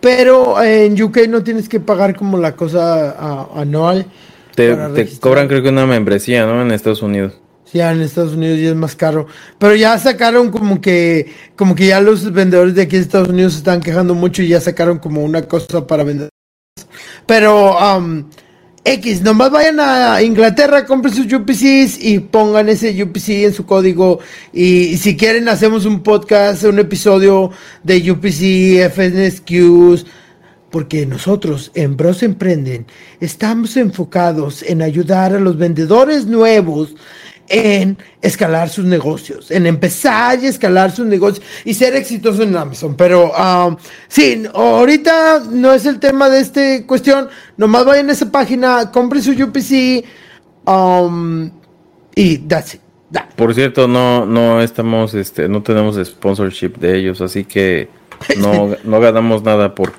pero en UK no tienes que pagar como la cosa anual. Te, te cobran creo que una membresía, ¿no? En Estados Unidos. Sí, en Estados Unidos ya es más caro. Pero ya sacaron como que, como que ya los vendedores de aquí de Estados Unidos se están quejando mucho y ya sacaron como una cosa para vender. Pero, um, X, nomás vayan a Inglaterra, compren sus UPCs y pongan ese UPC en su código. Y, si quieren, hacemos un podcast, un episodio de UPC, FNSQs. Porque nosotros en Bros Emprenden estamos enfocados en ayudar a los vendedores nuevos en escalar sus negocios, en empezar y escalar sus negocios y ser exitoso en Amazon. Pero um, sí, ahorita no es el tema de esta cuestión. Nomás vayan a esa página, compren su UPC um, y that's it. Por cierto, no, no estamos, este, no tenemos sponsorship de ellos, así que [laughs] no, no ganamos nada por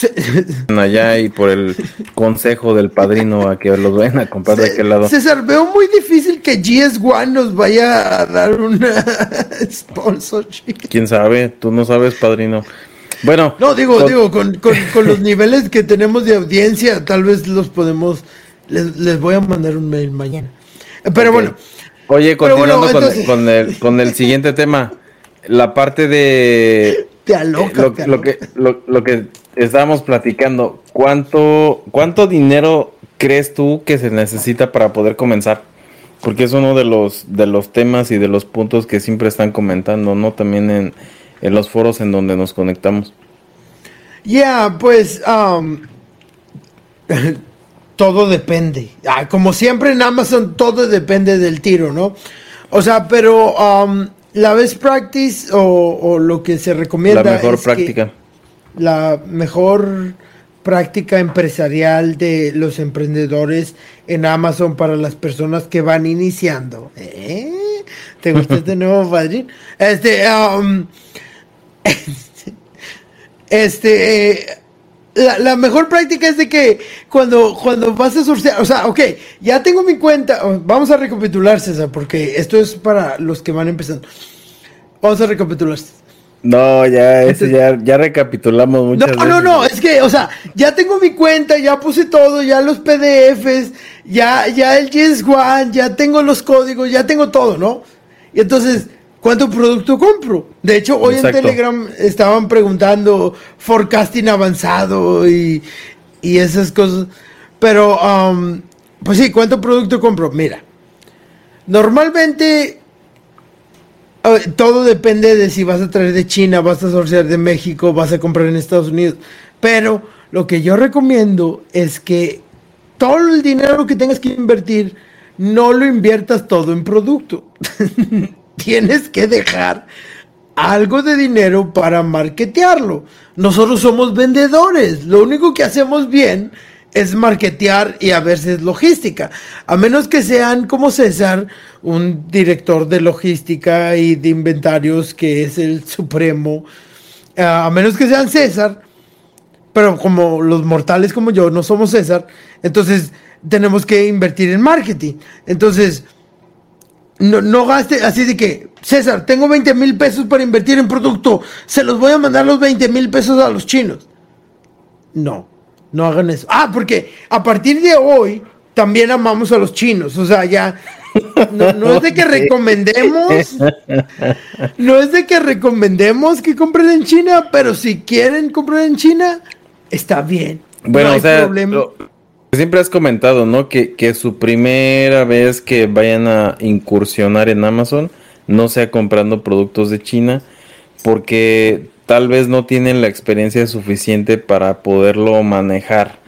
[laughs] allá y por el consejo del padrino a que los vayan a comprar de aquel lado. César, veo muy difícil que GS1 nos vaya a dar una [laughs] sponsorship. Quién sabe, tú no sabes, padrino. Bueno, no, digo, con... digo, con, con, [laughs] los niveles que tenemos de audiencia, tal vez los podemos. Les, voy a mandar un mail mañana. Pero bueno. Oye, continuando con, el, con el siguiente tema, la parte de. Te aloca, lo, lo, que, lo, lo que estábamos platicando, ¿cuánto, ¿cuánto dinero crees tú que se necesita para poder comenzar? Porque es uno de los, de los temas y de los puntos que siempre están comentando, ¿no? También en, los foros en donde nos conectamos. Ya, pues um, [laughs] todo depende. Ah, como siempre en Amazon, todo depende del tiro, ¿no? O sea, pero um, la best practice o, lo que se recomienda. La mejor práctica la mejor práctica empresarial de los emprendedores en Amazon para las personas que van iniciando. ¿Eh? ¿Te gusta este [laughs] nuevo padrín? Este, um, [laughs] este, eh, la, mejor práctica es de que cuando, cuando vas a sortear, o sea, ok, ya tengo mi cuenta, vamos a recapitular, César, porque esto es para los que van empezando. Vamos a recapitular. No, ya, ese ya, ya recapitulamos muchas no, No, no, es que, o sea, ya tengo mi cuenta, ya puse todo, ya los PDFs, ya, ya el Yes One, ya tengo los códigos, ya tengo todo, ¿no? Y entonces, ¿cuánto producto compro? De hecho, hoy en Telegram estaban preguntando forecasting avanzado y, y esas cosas. Pero, um, pues sí, ¿cuánto producto compro? Mira, normalmente todo depende de si vas a traer de China, vas a sortear de México, vas a comprar en Estados Unidos. Pero lo que yo recomiendo es que todo el dinero que tengas que invertir, no lo inviertas todo en producto. [laughs] Tienes que dejar algo de dinero para marketearlo. Nosotros somos vendedores. Lo único que hacemos bien es marketear y a veces logística. A menos que sean como César, un director de logística y de inventarios que es el supremo. A menos que sean César, pero como los mortales como yo no somos César, entonces tenemos que invertir en marketing. Entonces, no, no gaste así de que, César, tengo 20 mil pesos para invertir en producto, se los voy a mandar los 20 mil pesos a los chinos. No, no hagan eso. Ah, porque a partir de hoy también amamos a los chinos. O sea, ya no, es de que recomendemos, no es de que recomendemos que compren en China, pero si quieren comprar en China, está bien. Bueno, o sea, siempre has comentado, ¿no? Que, que su primera vez que vayan a incursionar en Amazon no sea comprando productos de China, porque tal vez no tienen la experiencia suficiente para poderlo manejar.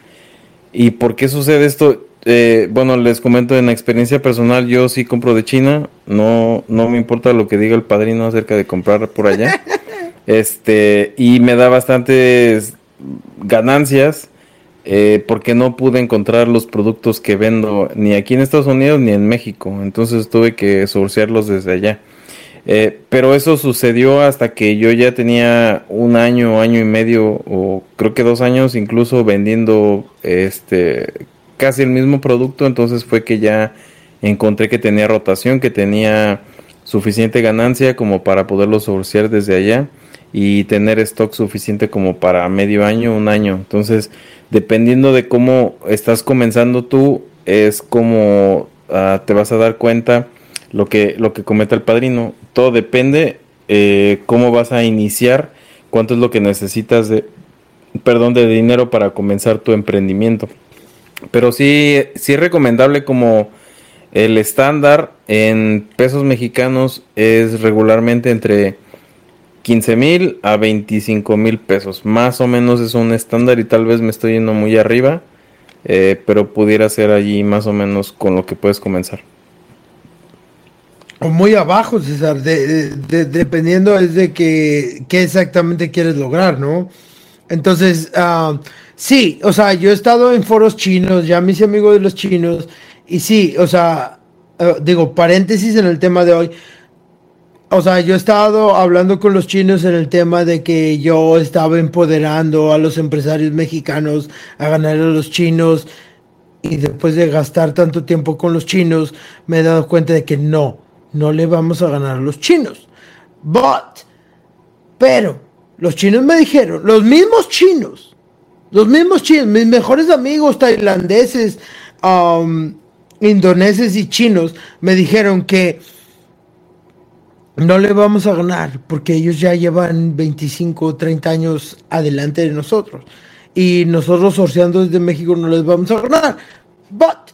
¿Y por qué sucede esto? eh, bueno, les comento en experiencia personal, yo sí compro de China, no, no me importa lo que diga el padrino acerca de comprar por allá. [laughs] este, y me da bastantes ganancias eh, porque no pude encontrar los productos que vendo ni aquí en Estados Unidos ni en México. Entonces tuve que sourcearlos desde allá. Eh, pero eso sucedió hasta que yo ya tenía un año, año y medio, o creo que dos años incluso vendiendo este casi el mismo producto. Entonces fue que ya encontré que tenía rotación, que tenía suficiente ganancia como para poderlo sourcear desde allá y tener stock suficiente como para medio año, un año. Entonces, dependiendo de cómo estás comenzando tú, es como ah, te vas a dar cuenta lo que, lo que cometa el padrino. Todo depende eh, cómo vas a iniciar, cuánto es lo que necesitas de, perdón, de dinero para comenzar tu emprendimiento. Pero sí, sí es recomendable como el estándar en pesos mexicanos es regularmente entre 15 mil a 25 mil pesos. Más o menos es un estándar y tal vez me estoy yendo muy arriba, eh, pero pudiera ser allí más o menos con lo que puedes comenzar. Muy abajo, César, dependiendo es de que, qué exactamente quieres lograr, ¿no? Entonces, uh, sí, o sea, yo he estado en foros chinos, ya mis amigos de los chinos, y sí, o sea, uh, digo, paréntesis en el tema de hoy, o sea, yo he estado hablando con los chinos en el tema de que yo estaba empoderando a los empresarios mexicanos a ganar a los chinos y después de gastar tanto tiempo con los chinos me he dado cuenta de que no, no le vamos a ganar a los chinos. But, pero, los chinos me dijeron, los mismos chinos, los mismos chinos, mis mejores amigos tailandeses, um, indoneses y chinos me dijeron que no le vamos a ganar porque ellos ya llevan 25 o 30 años adelante de nosotros. Y nosotros sorteando desde México no les vamos a ganar. But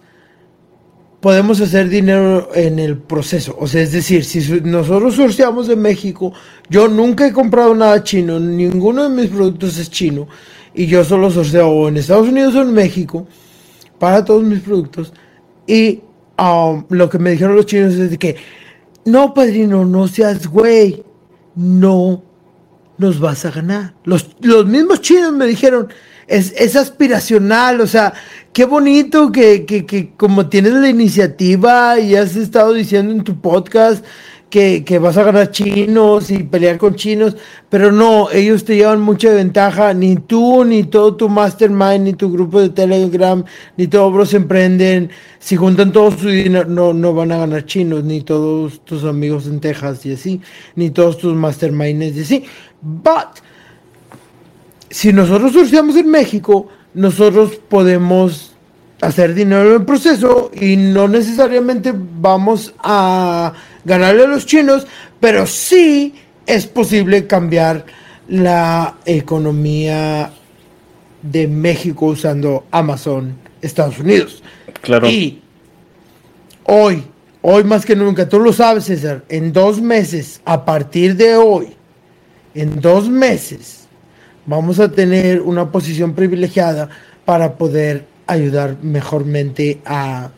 podemos hacer dinero en el proceso. O sea, es decir, si nosotros sorteamos de México, yo nunca he comprado nada chino, ninguno de mis productos es chino. Y yo solo sorteo en Estados Unidos o en México para todos mis productos. Y um, lo que me dijeron los chinos es de que no, padrino, no seas güey. No nos vas a ganar. Los, los mismos chinos me dijeron, es, es aspiracional, o sea, qué bonito que, que, que como tienes la iniciativa y has estado diciendo en tu podcast que, vas a ganar chinos y pelear con chinos, pero no, ellos te llevan mucha ventaja, ni tú, ni todo tu mastermind, ni tu grupo de Telegram, ni todos los emprenden, si juntan todo su dinero, no, no van a ganar chinos, ni todos tus amigos en Texas y así, ni todos tus masterminds y así. But, si nosotros surciamos en México, nosotros podemos hacer dinero en el proceso y no necesariamente vamos a ganarle a los chinos, pero sí es posible cambiar la economía de México usando Amazon Estados Unidos. Claro. Y hoy, hoy más que nunca, tú lo sabes, César, en dos meses, a partir de hoy, en dos meses, vamos a tener una posición privilegiada para poder ayudar mejormente a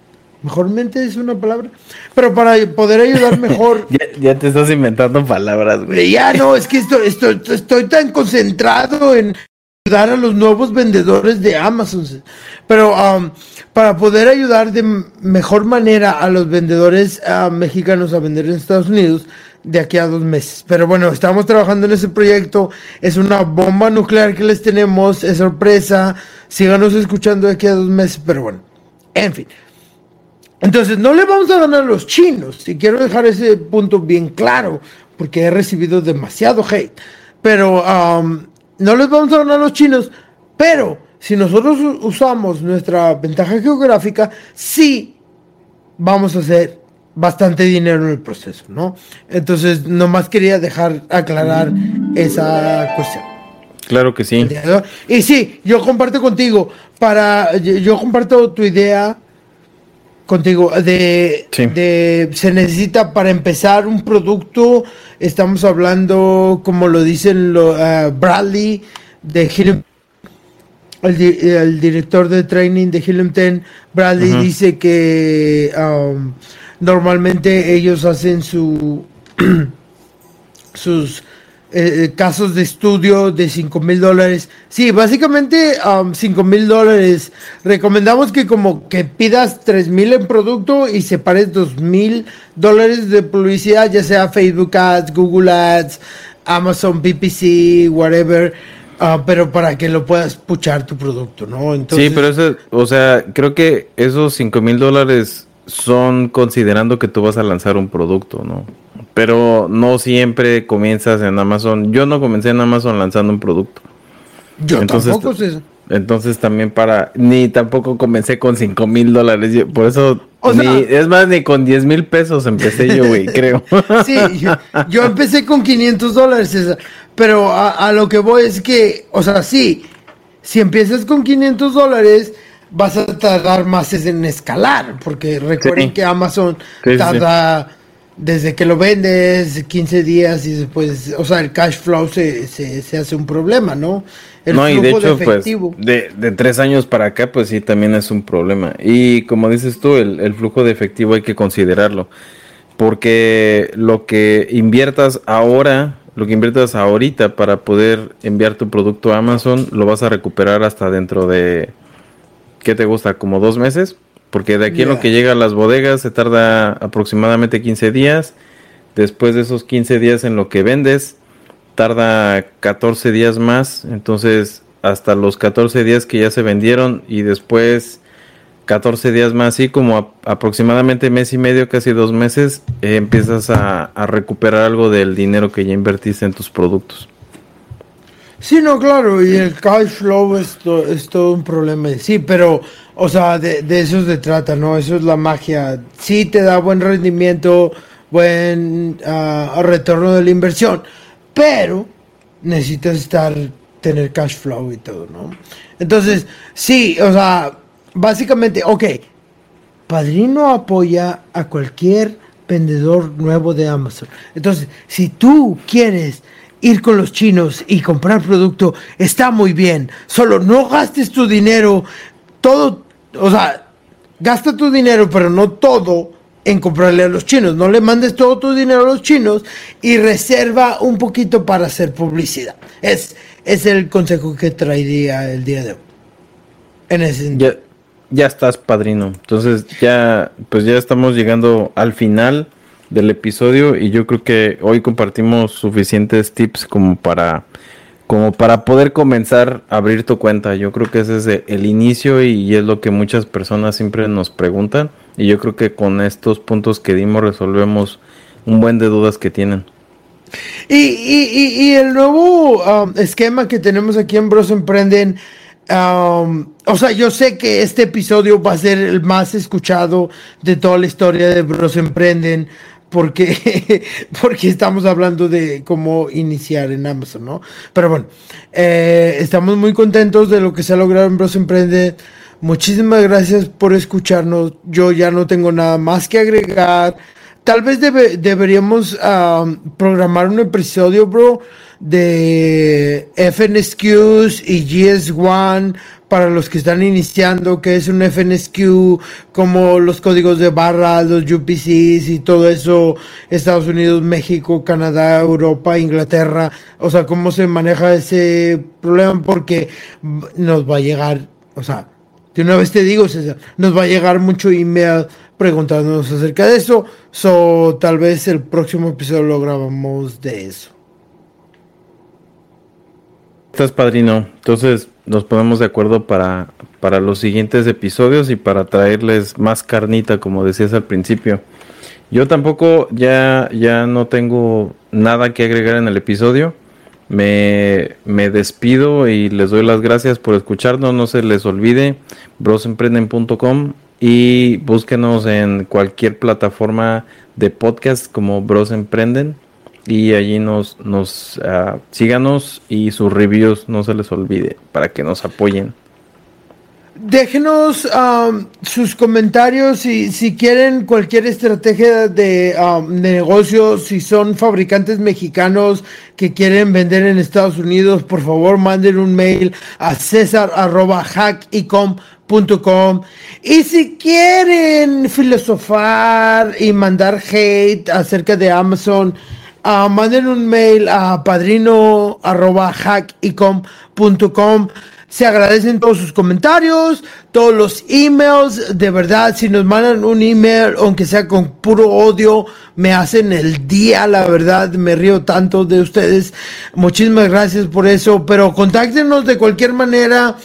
Mejormente es una palabra. Pero para poder ayudar mejor. [laughs] ya, te estás inventando palabras, güey. Ya no, es que estoy, estoy, estoy tan concentrado en ayudar a los nuevos vendedores de Amazon. Pero um, para poder ayudar de mejor manera a los vendedores uh, mexicanos a vender en Estados Unidos de aquí a dos meses. Pero bueno, estamos trabajando en ese proyecto. Es una bomba nuclear que les tenemos. Es sorpresa. Síganos escuchando de aquí a dos meses. Pero bueno, en fin. Entonces, no le vamos a ganar a los chinos, y quiero dejar ese punto bien claro, porque he recibido demasiado hate. Pero um, no les vamos a ganar a los chinos, pero si nosotros usamos nuestra ventaja geográfica, sí vamos a hacer bastante dinero en el proceso, ¿no? Entonces, nomás quería dejar aclarar esa cuestión. Claro que sí. Y sí, yo comparto contigo, para, yo comparto tu idea contigo de, de, se necesita para empezar un producto estamos hablando como lo dicen lo, uh, Bradley de el, di- el director de training de Helium 10, Bradley, dice que um, normalmente ellos hacen su [clears throat] sus eh, eh, casos de estudio de 5 mil dólares. Sí, básicamente 5 mil dólares. Recomendamos que como que pidas 3 mil en producto y separes 2 mil dólares de publicidad, ya sea Facebook Ads, Google Ads, Amazon PPC, whatever. ah, pero para que lo puedas puchar tu producto, ¿no? Entonces, sí, pero eso, o sea, creo que esos cinco mil dólares son considerando que tú vas a lanzar un producto, ¿no? Pero no siempre comienzas en Amazon. Yo no comencé en Amazon lanzando un producto. yo entonces- tampoco eso. Entonces también para, ni tampoco comencé con cinco mil dólares. Por eso, O sea- ni, es más, ni con 10 mil pesos empecé yo, güey, [laughs] creo. Sí, yo, yo empecé con 500 dólares, César, pero a, a lo que voy es que, o sea, sí, si empiezas con 500 dólares, vas a tardar más en escalar, porque recuerden Sí. que Amazon Sí, sí, tarda desde que lo vendes 15 días y después, o sea, el cash flow se, se, se hace un problema, ¿no? El no, y de flujo hecho, pues, efectivo. de, de tres años para acá, pues sí, también es un problema. Y como dices tú, el, el flujo de efectivo hay que considerarlo. Porque lo que inviertas ahora, lo que inviertas ahorita para poder enviar tu producto a Amazon, lo vas a recuperar hasta dentro de, ¿qué te gusta? ¿Como dos meses? Porque de aquí en lo que llega a las bodegas se tarda aproximadamente 15 días. Después de esos 15 días en lo que vendes, tarda 14 días más, entonces hasta los 14 días que ya se vendieron y después 14 días más, así como a- aproximadamente mes y medio, casi dos meses, eh, empiezas a, a recuperar algo del dinero que ya invertiste en tus productos. Sí, no, claro, y el cash flow es, to- es todo un problema. Sí, pero, o sea, de, eso se trata, ¿no? Eso es la magia. Sí te da buen rendimiento, buen ah, retorno de la inversión, pero necesitas estar, tener cash flow y todo, ¿no? Entonces, sí, o sea, básicamente, ok, Padrino apoya a cualquier vendedor nuevo de Amazon. Entonces, si tú quieres ir con los chinos y comprar producto, está muy bien. Solo no gastes tu dinero, todo, o sea, gasta tu dinero, pero no todo en comprarle a los chinos. No le mandes todo tu dinero a los chinos y reserva un poquito para hacer publicidad. Es, es el consejo que traería el día de hoy. En ese. Ya, ya estás, padrino. Entonces ya, pues ya estamos llegando al final del episodio y yo creo que hoy compartimos suficientes tips como para, como para poder comenzar a abrir tu cuenta. Yo creo que ese es e- el inicio y es lo que muchas personas siempre nos preguntan y yo creo que con estos puntos que dimos resolvemos un buen de dudas que tienen. Y, y, y, y el nuevo um, esquema que tenemos aquí en Bros Emprenden, um, o sea, yo sé que este episodio va a ser el más escuchado de toda la historia de Bros Emprenden, porque, [laughs] porque estamos hablando de cómo iniciar en Amazon, ¿no? Pero bueno, eh, estamos muy contentos de lo que se ha logrado en Bros Emprenden. Muchísimas gracias por escucharnos. Yo ya no tengo nada más que agregar. Tal vez debe- deberíamos am, programar un episodio, bro, de FNSQs y GS1 para los que están iniciando, que es un FNSQ, como los códigos de barra, los UPCs y todo eso, Estados Unidos, México, Canadá, Europa, Inglaterra, o sea, cómo se maneja ese problema, porque nos va a llegar, o sea, de una vez te digo, César, nos va a llegar mucho email preguntándonos acerca de eso. So, tal vez el próximo episodio lo grabamos de eso. Estás padrino. Entonces nos ponemos de acuerdo para, para los siguientes episodios y para traerles más carnita, como decías al principio. Yo tampoco ya, ya no tengo nada que agregar en el episodio. Me, me despido y les doy las gracias por escucharnos. No se les olvide brosemprenden.com y búsquenos en cualquier plataforma de podcast como Bros Emprenden y allí nos, nos ah, síganos y sus reviews no se les olvide para que nos apoyen. Déjenos um, sus comentarios si, si quieren cualquier estrategia de, um, negocio, si son fabricantes mexicanos que quieren vender en Estados Unidos, por favor manden un mail a cesar.hackicom.com y si quieren filosofar y mandar hate acerca de Amazon, uh, manden un mail a padrino.hackicom.com se agradecen todos sus comentarios, todos los emails. De verdad, si nos mandan un email, aunque sea con puro odio, me hacen el día. La verdad, me río tanto de ustedes. Muchísimas gracias por eso. Pero contáctenos de cualquier manera.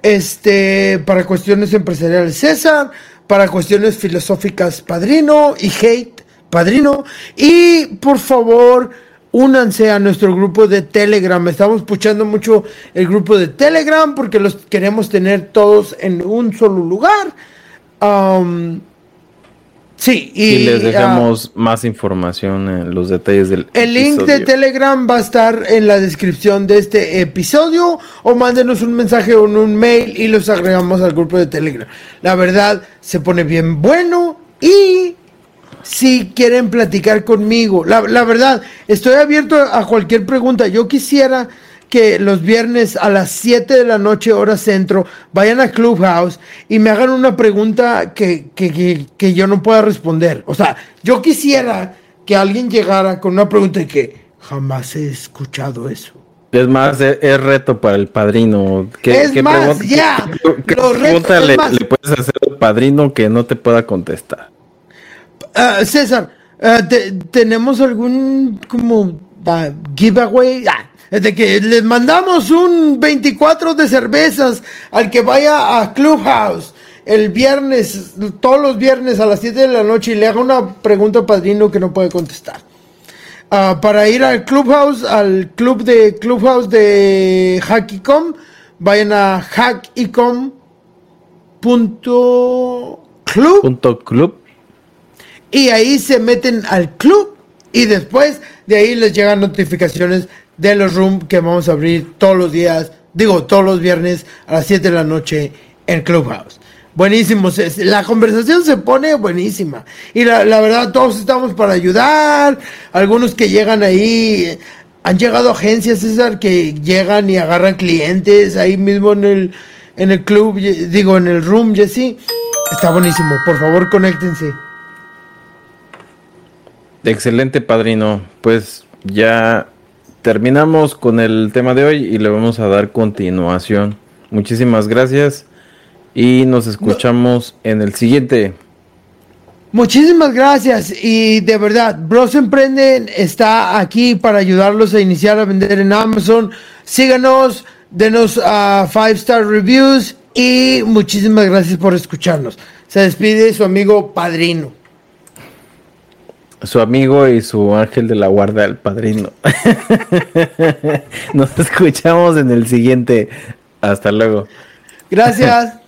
Este, para cuestiones empresariales César, para cuestiones filosóficas Padrino y hate Padrino. Y por favor, únanse a nuestro grupo de Telegram. Estamos puchando mucho el grupo de Telegram porque los queremos tener todos en un solo lugar. Um, sí, y, y les dejamos uh, más información en los detalles del El episodio. link de Telegram va a estar en la descripción de este episodio o mándenos un mensaje o un mail y los agregamos al grupo de Telegram. La verdad se pone bien bueno y si quieren platicar conmigo. La, la, verdad, estoy abierto a cualquier pregunta. Yo quisiera que los viernes a las 7 de la noche, hora centro, vayan a Clubhouse y me hagan una pregunta que, que, que, que yo no pueda responder. O sea, yo quisiera que alguien llegara con una pregunta y que jamás he escuchado eso. Es más, es, es, reto para el padrino. ¿Qué, es qué más, ya. ¿Qué, qué pregunta le, le, puedes hacer al padrino que no te pueda contestar? Uh, César, te, ¿tenemos algún como uh, giveaway? Ah, de que les mandamos un 24 de cervezas al que vaya a Clubhouse el viernes, todos los viernes a las 7 de la noche y le haga una pregunta al padrino que no puede contestar. Para ir al Clubhouse, al club de Clubhouse de Hackicom, vayan a hackicom.club. Punto club y ahí se meten al club y después de ahí les llegan notificaciones de los rooms que vamos a abrir todos los días, digo todos los viernes a las 7 de la noche en Clubhouse. Buenísimo, la conversación se pone buenísima. Y la, la, verdad, todos estamos para ayudar. Algunos que llegan ahí, han llegado agencias, César, que llegan y agarran clientes ahí mismo en el, en el club, digo, en el room, Jesse. Está buenísimo, por favor, conéctense. Excelente, padrino. Pues ya terminamos con el tema de hoy y le vamos a dar continuación. Muchísimas gracias y nos escuchamos en el siguiente. Muchísimas gracias y de verdad, Bros Emprenden está aquí para ayudarlos a iniciar a vender en Amazon. Síganos, denos uh, five star reviews y muchísimas gracias por escucharnos. Se despide su amigo Padrino su amigo y su ángel de la guarda, el padrino. [laughs] Nos escuchamos en el siguiente. Hasta luego. Gracias.